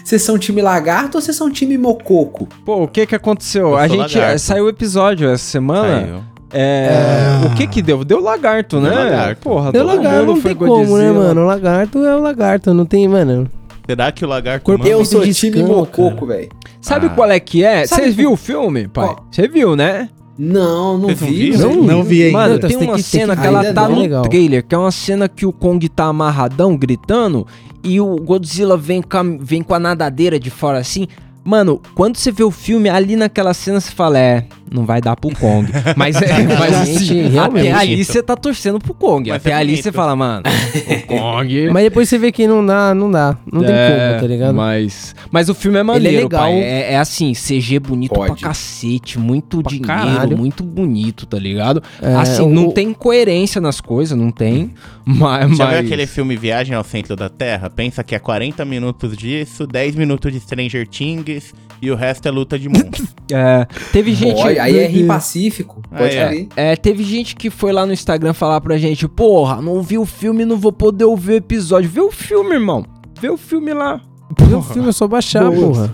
Vocês são time lagarto ou vocês são time mococo? Pô, o que que aconteceu? Eu a gente lagarto. saiu o episódio essa semana. Saiu. É, O que que deu? Deu lagarto, né? Deu lagarto. Porra, Deu todo lagarto, mundo não foi tem como, né, Godzilla. mano? O lagarto é o lagarto, não tem, mano. Será que o lagarto Corpo-? Eu sou de time mococo, velho. Sabe Ah. qual é que é? Você viu o filme, pai? Você viu, né? Não, não não vi. viram? velho. Não vi ainda. Mano, tem uma cena que ela tá não. no Legal. trailer, que é uma cena que o Kong tá amarradão, gritando, e o Godzilla vem com a, vem com a nadadeira de fora assim. Mano, quando você vê o filme, ali naquela cena você fala, é, não vai dar pro Kong. <laughs> Mas, é, mas assim, Realmente, até ali você tá torcendo pro Kong. Mas até é ali você fala, mano, <laughs> o Kong... <laughs> Mas depois você vê que não dá, não dá. Não tem É, como, tá ligado? Mas, mas o filme é maneiro, legal. pai. É, é assim, CG bonito Pode. pra cacete, muito Pra dinheiro, caralho. muito bonito, tá ligado? É, assim, o- não tem coerência nas coisas, não tem. Mas, Já viu mas- aquele filme Viagem ao Centro da Terra? Pensa que é 40 minutos disso, 10 minutos de Stranger Things e o resto é luta de monstros. <laughs> É, teve gente. Olha, aí é Rio Deus. Pacífico. Pode Aí é. É, teve gente que foi lá no Instagram falar pra gente, porra, não vi o filme, não vou poder ouvir o episódio. Vê o filme, irmão. Vê o filme lá. O filme é só baixar, Boa. porra.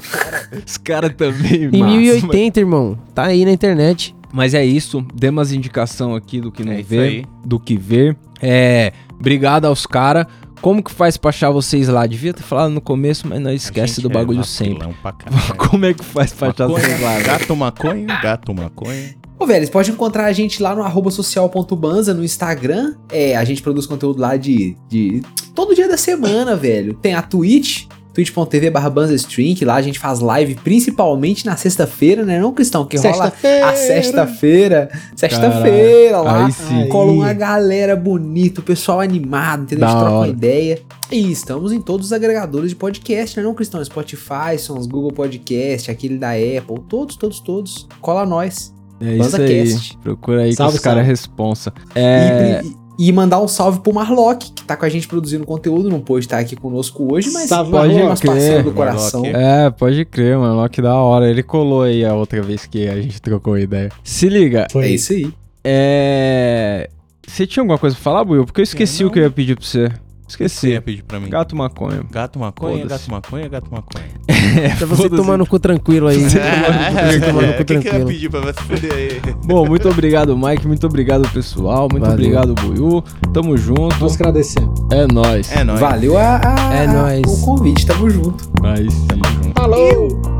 Os caras também, Em massa, 1080, irmão. Tá aí na internet. Mas é isso, demos as indicação aqui do que não É vê, do que ver. É, obrigado aos caras. Como que faz pra achar vocês lá? Devia ter falado no começo, mas não esquece do é bagulho vacilão sempre. <laughs> Como é que faz pra achar vocês lá? velho? gato maconha, gato maconha. Ô, velho, você pode encontrar a gente lá no arroba social.banza no Instagram. É, a gente produz conteúdo lá de, de todo dia da semana, velho. Tem a Twitch, twitch.tv barra que lá a gente faz live principalmente na sexta-feira, né não, Cristão? Que rola a sexta-feira. Sexta-feira lá. Cola uma galera bonita, o pessoal animado, entendeu? A gente Da troca uma hora. ideia. E estamos em todos os agregadores de podcast, né não, Cristão? Spotify, Sons, Google Podcast, aquele da Apple, todos, todos, todos. Cola nós. É isso aí. BanzaCast. Procura aí Salve, que os caras responsa. É, E, e mandar um salve pro Marlock, que tá com a gente produzindo conteúdo, não pôde estar aqui conosco hoje, mas Salve, pode é nosso crer. parceiro do coração. Marlock. é, pode crer, mano. Ó, que da hora. Ele colou aí a outra vez que a gente trocou ideia. Se liga, Foi É isso aí. é. Você tinha alguma coisa pra falar, Will? Porque eu esqueci não. o que eu ia pedir pra você. Você Esqueci. ia pedir pra mim? Gato maconha. Gato maconha, Foda-se. gato maconha, gato maconha. <laughs> Pra você foda-se. tomar no cu tranquilo aí. <laughs> Você tomar no O cu que, que eu ia tranquilo. pedir pra você fuder aí? Bom, muito obrigado, Mike. Muito obrigado, pessoal. Muito Valeu. obrigado, Buiu. Tamo junto. Nós agradecemos. É nóis. É nóis. Valeu a, a- É nóis. o convite, tamo junto. Aí sim. Falou!